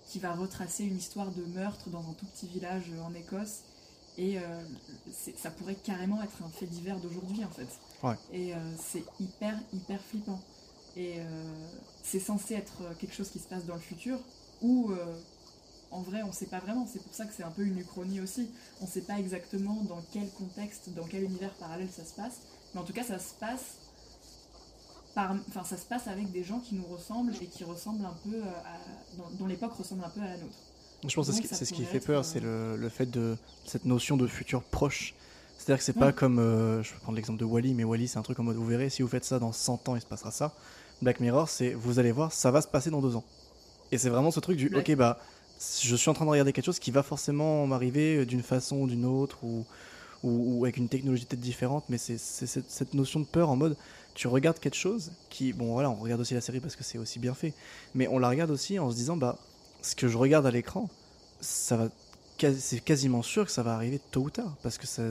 qui va retracer une histoire de meurtre dans un tout petit village en Écosse. Et ça pourrait carrément être un fait divers d'aujourd'hui en fait. Ouais. Et c'est hyper, hyper flippant. Et c'est censé être quelque chose qui se passe dans le futur, ou euh, en vrai on sait pas vraiment. C'est pour ça que c'est un peu une uchronie aussi. On sait pas exactement dans quel contexte, dans quel univers parallèle ça se passe. Mais en tout cas ça se passe par, enfin ça se passe avec des gens qui nous ressemblent et qui ressemblent un peu à, dont, l'époque ressemble un peu à la nôtre. Je pense que c'est ce Donc, qui- ça c'est ce qui pourrait fait peur, euh, c'est le, le fait de cette notion de futur proche. C'est-à-dire que c'est Ouais. pas comme, euh, je vais prendre l'exemple de Wally, mais Wally c'est un truc en mode vous verrez, si vous faites ça dans 100 ans, il se passera ça. Black Mirror, c'est vous allez voir, ça va se passer dans deux ans. Et c'est vraiment ce truc du Ouais. ok, bah je suis en train de regarder quelque chose qui va forcément m'arriver euh, d'une façon ou d'une autre, ou, ou, ou avec une technologie peut-être différente, mais c'est cette, cette notion de peur en mode tu regardes quelque chose qui, bon voilà, on regarde aussi la série parce que c'est aussi bien fait, mais on la regarde aussi en se disant bah ce que je regarde à l'écran, ça va c'est quasiment sûr que ça va arriver tôt ou tard parce que ça,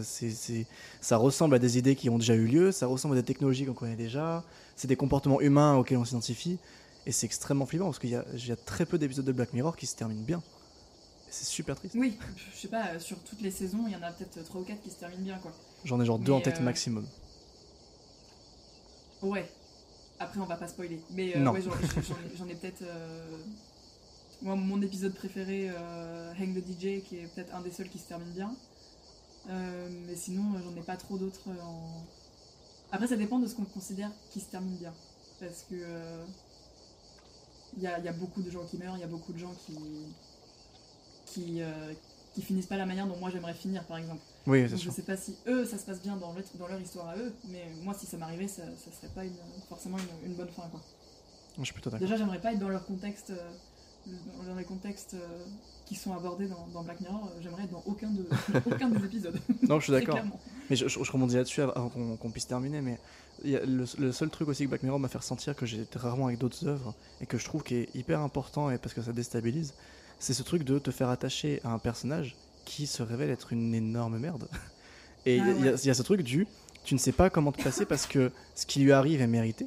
ça ressemble à des idées qui ont déjà eu lieu, ça ressemble à des technologies qu'on connaît déjà, c'est des comportements humains auxquels on s'identifie et c'est extrêmement flippant parce qu'il y a, il y a très peu d'épisodes de Black Mirror qui se terminent bien. C'est super triste. Oui, je sais pas, euh, sur toutes les saisons, il y en a peut-être 3 ou 4 qui se terminent bien quoi. J'en ai genre deux en Mais, tête euh, maximum. Ouais. Après, on va pas spoiler. Mais euh, ouais, j'en ai, peut-être. euh, Moi, mon épisode préféré, Hang the DJ, qui est peut-être un des seuls qui se termine bien. Mais sinon, j'en ai pas trop d'autres en. Après, ça dépend de ce qu'on considère qui se termine bien. Parce que. Il y, a, il y a beaucoup de gens qui meurent, il y a beaucoup de gens qui. qui, euh, qui finissent pas la manière dont moi j'aimerais finir, par exemple. Oui, Donc, je sais pas si eux, ça se passe bien dans, leur- dans leur histoire à eux, mais moi, si ça m'arrivait, ça, ça serait pas une, forcément une, une bonne fin. Quoi. Je suis plutôt d'accord. Déjà, j'aimerais pas être dans leur contexte, euh, dans les contextes euh, qui sont abordés dans, dans Black Mirror. J'aimerais être dans aucun, de, aucun des épisodes. Non, je suis d'accord. Mais je, je, je rebondis là-dessus avant qu'on puisse terminer. Mais le, le seul truc aussi que Black Mirror m'a fait ressentir que j'ai rarement avec d'autres œuvres et que je trouve qui est hyper important et parce que ça déstabilise, c'est ce truc de te faire attacher à un personnage qui se révèle être une énorme merde. Et il Ah y a- il y, a- y ce truc du tu ne sais pas comment te passer parce que ce qui lui arrive est mérité.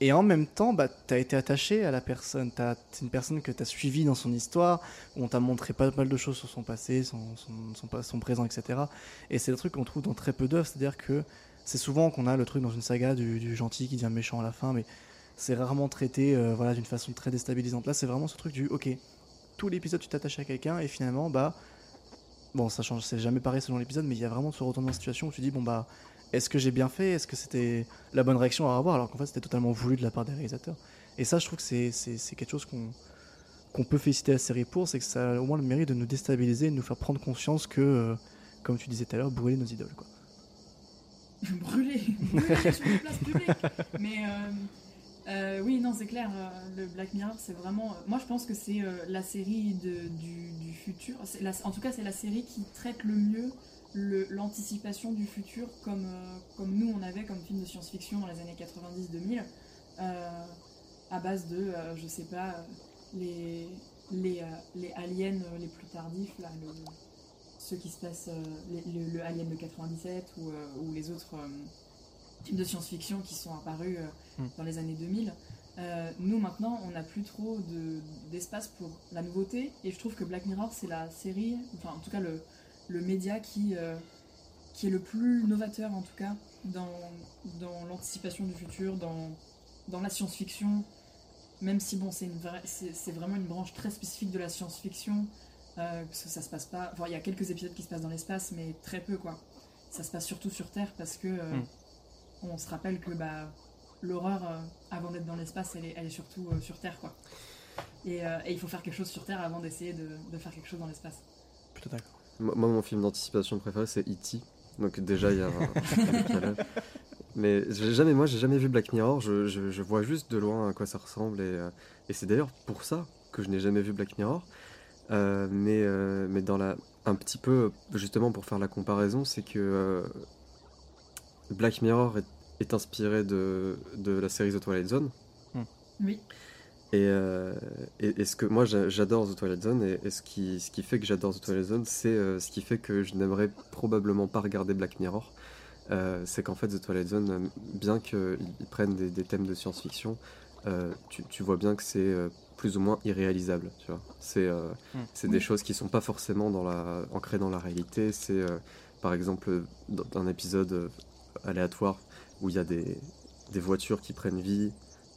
Et en même temps, bah, tu as été attaché à la personne. T'as- C'est une personne que tu as suivie dans son histoire, où on t'a montré pas mal de choses sur son passé, son, son, son présent, etc. Et c'est le truc qu'on trouve dans très peu d'œuvres, c'est-à-dire que c'est souvent qu'on a le truc dans une saga du, gentil qui devient méchant à la fin, mais c'est rarement traité euh, voilà, d'une façon très déstabilisante. Là, c'est vraiment ce truc du ok, tout l'épisode tu t'attaches à quelqu'un et finalement, bah, bon, ça change, c'est jamais pareil selon l'épisode, mais il y a vraiment ce retournement de situation où tu dis, bon, bah, est-ce que j'ai bien fait? Est-ce que c'était la bonne réaction à avoir? Alors qu'en fait, c'était totalement voulu de la part des réalisateurs. Et ça, je trouve que c'est, quelque chose qu'on, qu'on peut féliciter la série pour, c'est que ça a au moins le mérite de nous déstabiliser, de nous faire prendre conscience que, euh, comme tu disais tout à l'heure, brûler nos idoles. Quoi. brûler, sur une place publique. Mais euh, euh, oui, non, c'est clair. euh, le Black Mirror, c'est vraiment. moi, je pense que c'est la série de, du, futur. La- en tout cas, c'est la série qui traite le mieux l'anticipation du futur comme, comme nous on avait comme film de science-fiction dans les années 90-2000, euh, à base de, je sais pas, les, les, les aliens les plus tardifs, là, ceux qui se passent, euh, les- le, le Alien de 97 ou, euh, ou les autres euh, films de science-fiction qui sont apparus euh, Hmm. dans les années 2000. Euh, nous maintenant, on n'a plus trop de- d'espace pour la nouveauté et je trouve que Black Mirror c'est la série, enfin en tout cas le, le média qui, euh, qui est le plus novateur en tout cas dans, dans l'anticipation du futur, dans, dans la science-fiction, même si bon c'est vraiment une branche très spécifique de la science-fiction, euh, parce que ça se passe pas, enfin il y a quelques épisodes qui se passent dans l'espace mais très peu quoi. Ça se passe surtout sur Terre parce que euh, Mm. on se rappelle que bah, l'horreur euh, avant d'être dans l'espace elle est, elle est surtout euh, sur Terre quoi. Et, euh, et il faut faire quelque chose sur Terre avant d'essayer de, de faire quelque chose dans l'espace. Plutôt d'accord. Moi, mon film d'anticipation préféré, c'est E.T. Donc déjà, il y a un. Mais j'ai jamais, moi, j'ai jamais vu Black Mirror. Je, je- je vois juste de loin à quoi ça ressemble. Et, et c'est d'ailleurs pour ça que je n'ai jamais vu Black Mirror. Euh, mais, euh, mais dans la, un petit peu, justement, pour faire la comparaison, c'est que euh, Black Mirror est, est inspiré de, de la série The Twilight Zone. Oui. Et, et, et ce que moi j'a- j'adore The Twilight Zone et, et ce, qui, ce qui fait que j'adore The Twilight Zone, c'est ce qui fait que je n'aimerais probablement pas regarder Black Mirror. C'est qu'en fait The Twilight Zone, bien qu'ils ils prennent des, des thèmes de science-fiction, tu, tu vois bien que c'est plus ou moins irréalisable. Tu vois, c'est euh, Mm. des choses qui sont pas forcément dans la, ancrées dans la réalité. C'est euh, par exemple dans un épisode euh, aléatoire où il y a des, des voitures qui prennent vie,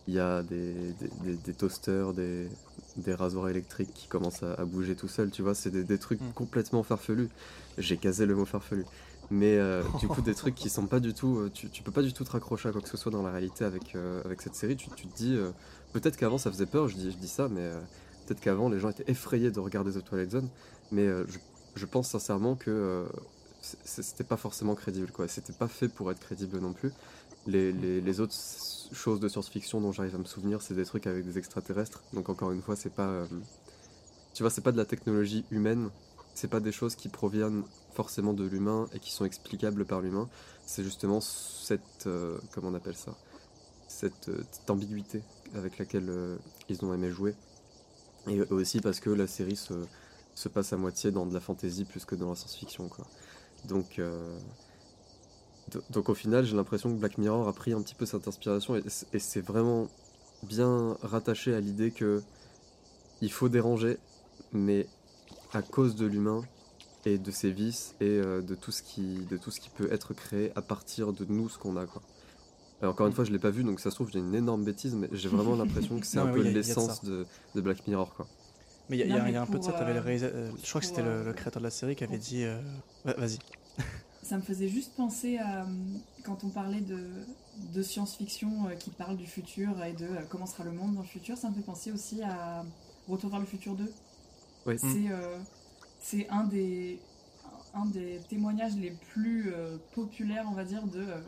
il y a des, des, des- des toasters, des, des rasoirs électriques qui commencent à, à bouger tout seul, tu vois, c'est des, des trucs Mm. complètement farfelus. J'ai casé le mot farfelu. Mais euh, du coup, des trucs qui sont pas du tout. Tu, tu peux pas du tout te raccrocher à quoi que ce soit dans la réalité avec, euh, avec cette série. Tu, tu te dis. euh, peut-être qu'avant ça faisait peur, je dis, ça, mais euh, peut-être qu'avant les gens étaient effrayés de regarder The Twilight Zone. Mais euh, je, pense sincèrement que euh, c'était pas forcément crédible, quoi. C'était pas fait pour être crédible non plus. Les, les, autres choses de science-fiction dont j'arrive à me souvenir, c'est des trucs avec des extraterrestres. Donc encore une fois, c'est pas. tu vois, c'est pas de la technologie humaine. C'est pas des choses qui proviennent forcément de l'humain et qui sont explicables par l'humain. C'est justement cette. comment on appelle ça? Cette, euh, cette ambiguïté avec laquelle euh, ils ont aimé jouer. Et aussi parce que la série se, se passe à moitié dans de la fantasy plus que dans la science-fiction. Donc, euh, do- donc au final, j'ai l'impression que Black Mirror a pris un petit peu cette inspiration et, et c'est vraiment bien rattaché à l'idée que il faut déranger, mais à cause de l'humain et de ses vices et de, tout ce qui, de tout ce qui peut être créé à partir de nous, ce qu'on a. Quoi. Encore une fois, je l'ai pas vu, donc ça se trouve, j'ai une énorme bêtise, mais j'ai vraiment l'impression que c'est un peu oui, de l'essence de, de Black Mirror. Quoi. Mais il y a, un peu de ça, pour, t'avais le euh, réalisa- euh, je crois que c'était le, euh, le créateur de la série qui avait dit. euh, ouais, Vas-y. Ça me faisait juste penser à quand on parlait de, de science-fiction euh, qui parle du futur et de euh, comment sera le monde dans le futur, ça me fait penser aussi à Retour vers le futur 2. Oui. C'est euh, c'est un des, un des témoignages les plus euh, populaires, on va dire, de euh,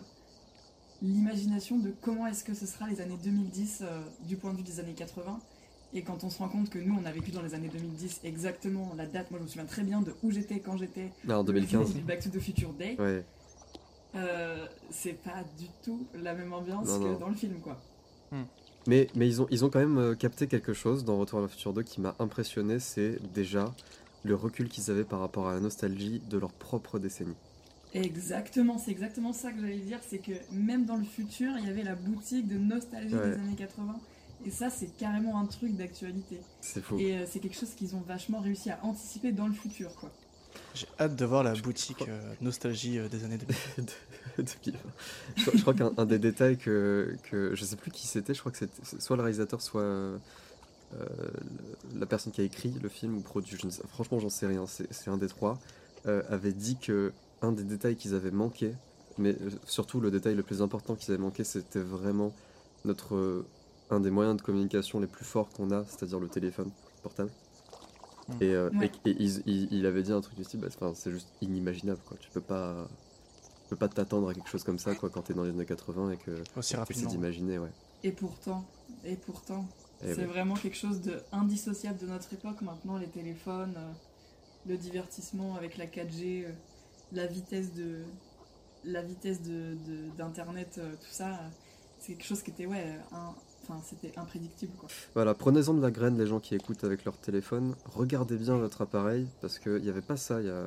l'imagination de comment est-ce que ce sera les années 2010 euh, du point de vue des années 80. Et quand on se rend compte que nous, on a vécu dans les années 2010 exactement la date, moi je me souviens très bien de où j'étais quand j'étais en le 2015. jour du Back to the Future Day. Ouais. Euh, c'est pas du tout la même ambiance Non, que dans le film, quoi. Mais, mais ils, ont, ils ont quand même euh, capté quelque chose dans Retour à la future 2 qui m'a impressionné, c'est déjà le recul qu'ils avaient par rapport à la nostalgie de leur propre décennie. Exactement, c'est exactement ça que j'allais dire, c'est que même dans le futur, il y avait la boutique de nostalgie Ouais. des années 80. Et ça, c'est carrément un truc d'actualité. C'est fou. Et euh, c'est quelque chose qu'ils ont vachement réussi à anticiper dans le futur, quoi. J'ai hâte de voir la Je boutique crois- euh, nostalgie euh, des années 2000. De- depuis- je, crois- je crois qu'un un des détails que, que je sais plus qui c'était, je crois que c'était soit le réalisateur, soit la personne qui a écrit le film ou produit, je ne sais- franchement j'en sais rien, c'est c'est un des trois, euh, avait dit que un des détails qu'ils avaient manqué, mais euh, surtout le détail le plus important qu'ils avaient manqué, c'était vraiment notre euh, un des moyens de communication les plus forts qu'on a, c'est-à-dire le téléphone portable. Mm. Et, euh, Ouais. et- et il, il- il avait dit un truc du style, bah, c'est juste inimaginable quoi. Tu peux pas, tu peux pas t'attendre à quelque chose comme ça quoi quand t'es dans les années 80 et que rapidement. d'imaginer ouais. Et pourtant, et pourtant, Eh c'est vraiment quelque chose de indissociable de notre époque maintenant, les téléphones, euh, le divertissement avec la 4G, euh, la vitesse de la vitesse de de- d'internet, euh, tout ça, c'est quelque chose qui était ouais, un- enfin c'était imprédictible quoi. Voilà, prenez-en de la graine, les gens qui écoutent avec leur téléphone. Regardez bien votre appareil, parce qu'il n'y avait pas ça il y a,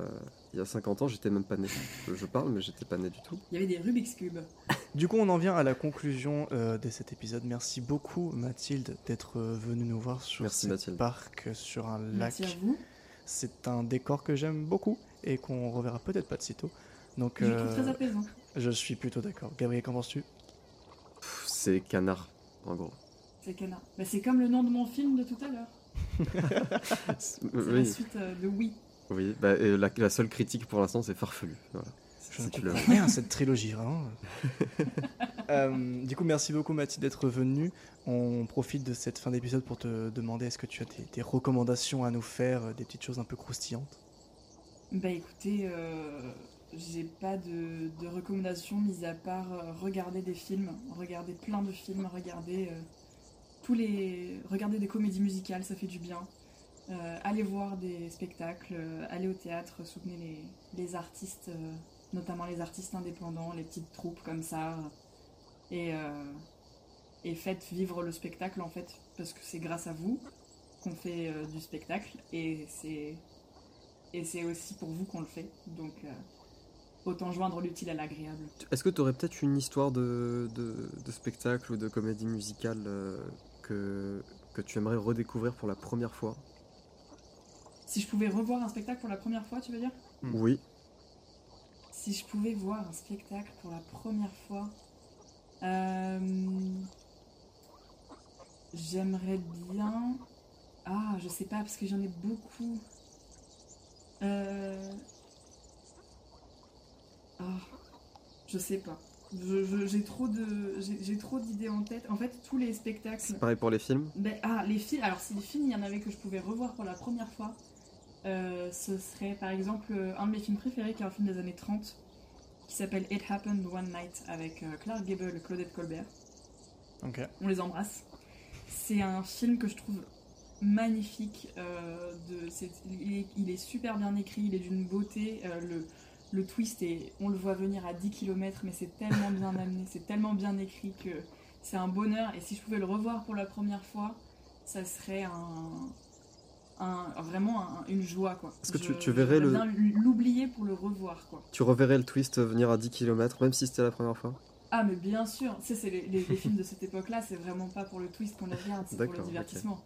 il y a 50 ans, j'étais même pas né. Je, je parle, mais j'étais pas né du tout. Il y avait des Rubik's Cube. Du coup, on en vient à la conclusion euh, de cet épisode. Merci beaucoup, Mathilde, d'être euh, venue nous voir sur ce parc sur un lac. Merci à vous. C'est un décor que j'aime beaucoup et qu'on reverra peut-être pas de sitôt. Donc, Je trouve euh, très apaisant. je suis plutôt d'accord. Gabriel, qu'en penses-tu? C'est canard, en gros. C'est canard. Bah, c'est comme le nom de mon film de tout à l'heure. C'est la Oui, suite euh, de Oui. oui. Bah, et la, la seule critique pour l'instant, c'est farfelu. Voilà. Je ne comprends rien cette trilogie, vraiment. Euh, du coup, merci beaucoup, Mathilde, d'être venue. On profite de cette fin d'épisode pour te demander est-ce que tu as des, des recommandations à nous faire, des petites choses un peu croustillantes? Bah écoutez, euh, j'ai pas de, recommandations mis à part euh, regarder des films, regarder plein de films, regarder euh, tous les, regarder des comédies musicales, ça fait du bien. Allez voir des spectacles, allez au théâtre, soutenez les, les artistes, notamment les artistes indépendants, les petites troupes comme ça, et, et faites vivre le spectacle en fait, parce que c'est grâce à vous qu'on fait du spectacle, et c'est et c'est aussi pour vous qu'on le fait. Donc, euh, autant joindre l'utile à l'agréable. Est-ce que tu aurais peut-être une histoire de, de, de spectacle ou de comédie musicale euh, que, que tu aimerais redécouvrir pour la première fois? Si je pouvais revoir un spectacle pour la première fois, tu veux dire? Mm. Oui. Si je pouvais voir un spectacle pour la première fois, euh, j'aimerais bien. Ah, je sais pas, parce que j'en ai beaucoup. Euh... Ah, je sais pas. J'ai trop de, j'ai trop d'idées en tête. En fait, tous les spectacles. C'est pareil pour les films Ben, ah, les films. Alors, si les films, il y en avait que je pouvais revoir pour la première fois, euh, ce serait par exemple euh, un de mes films préférés, qui est un film des années 30, qui s'appelle It Happened One Night avec euh, Clark Gable et Claudette Colbert. Ok. On les embrasse. C'est un film que je trouve magnifique. euh, de, il, est, il est super bien écrit, il est d'une beauté. euh, le, le twist, est, on le voit venir à 10 km, mais c'est tellement bien amené, c'est tellement bien écrit que c'est un bonheur. Et si je pouvais le revoir pour la première fois, ça serait un, un- vraiment un- une joie. quoi. Est-ce que tu- Je- tu verrais le- l'oublier pour le revoir. quoi. Tu reverrais le twist venir à 10 km, même si c'était la première fois? Ah, mais bien sûr, tu sais, c'est les, les- les films de cette époque-là, c'est vraiment pas pour le twist qu'on les regarde, c'est pour le divertissement.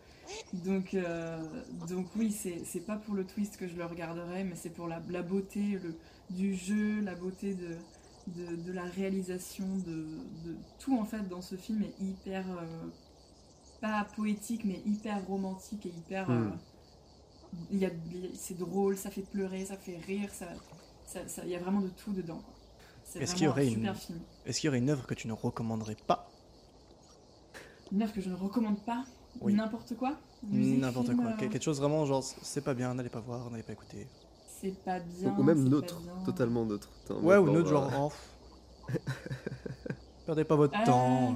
Donc, euh, donc oui, c'est c'est pas pour le twist que je le regarderai, mais c'est pour la, la beauté le, du jeu, la beauté de, de, de la réalisation, de, de tout en fait dans ce film est hyper, euh, pas poétique, mais hyper romantique et hyper. euh, Hmm. il y a- c'est drôle, ça fait pleurer, ça fait rire, ça, il y a vraiment de tout dedans. Est-ce qu'il y aurait un une- super film. Est-ce qu'il y aurait une œuvre que tu ne recommanderais pas Une œuvre que je ne recommande pas. Oui. N'importe quoi. N'importe quoi. euh, Quel- Quelque chose vraiment genre c'est pas bien, n'allez pas voir, n'allez pas écouter. C'est pas bien. Ou même neutre, totalement neutre. Ouais, ou neutre, genre. oh, Perdez pas votre Euh, temps.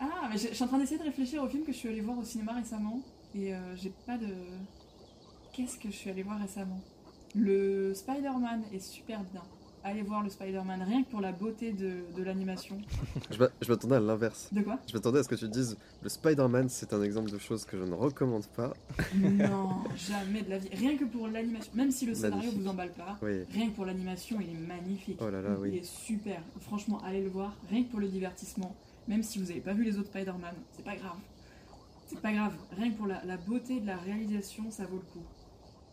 Ah, mais je je suis en train d'essayer de réfléchir au film que je suis allée voir au cinéma récemment. Et euh, j'ai pas de. Qu'est-ce que je suis allée voir récemment? Le Spider-Man est super bien. Allez voir le Spider-Man, rien que pour la beauté de, de l'animation. Je m'a- je m'attendais à l'inverse. De quoi? Je m'attendais à ce que tu dises le Spider-Man, c'est un exemple de chose que je ne recommande pas. Non, jamais de la vie. Rien que pour l'animation. Même si le scénario Magnifique. vous emballe pas, Oui. rien que pour l'animation, il est magnifique. Oh là là, Il oui. est super. Franchement, allez le voir. Rien que pour le divertissement. Même si vous n'avez pas vu les autres Spider-Man, c'est pas grave. C'est pas grave. Rien que pour la, la beauté de la réalisation, ça vaut le coup.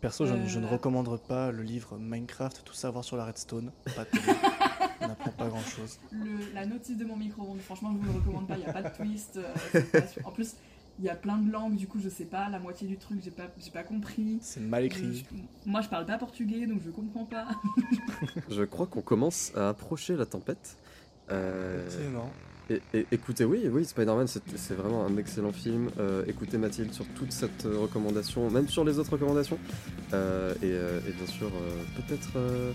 Perso, je, ne- je ne euh, recommanderais pas le livre Minecraft, tout savoir sur la redstone. Pas terrible. On n'apprend pas grand chose. Le- la notice de mon micro-ondes, franchement, je vous le recommande pas. Il n'y a pas de twist. euh, pas en plus, il y a plein de langues, du coup, je sais pas. La moitié du truc, j'ai pas, j'ai pas compris. C'est mal écrit. Je- je- moi, je parle pas portugais, donc je comprends pas. Je crois qu'on commence à approcher la tempête. Euh, Effectivement. Et, et- écoutez, oui, oui, Spider-Man, c'est vraiment un excellent film. Euh, écoutez Mathilde sur toute cette euh, recommandation, même sur les autres recommandations. Euh, et, euh, et bien sûr, euh, peut-être. euh,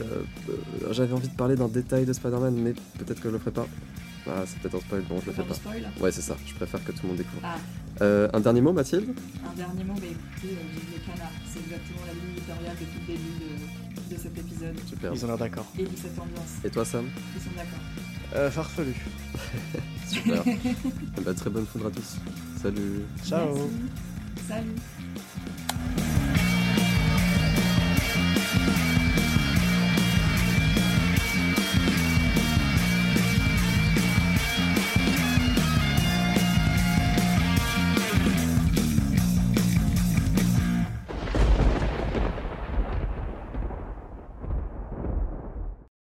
euh, euh, J'avais envie de parler d'un détail de Spider-Man, mais peut-être que je le ferai pas. Ah, c'est peut-être un spoil, bon, je le fais pas. spoil. Ouais, c'est ça, je préfère que tout le monde découvre. Ah, Euh, un dernier mot, Mathilde? Un dernier mot, bah écoutez, euh, vive les canards. C'est exactement la ligne éditoriale depuis le début de, de cet épisode Super. Ils ont l'air d'accord. et de cette ambiance. Et toi, Sam? Ils sont d'accord euh, farfelu. Super. Eh ben, très bonne foudre à tous. Salut. Ciao. Salut.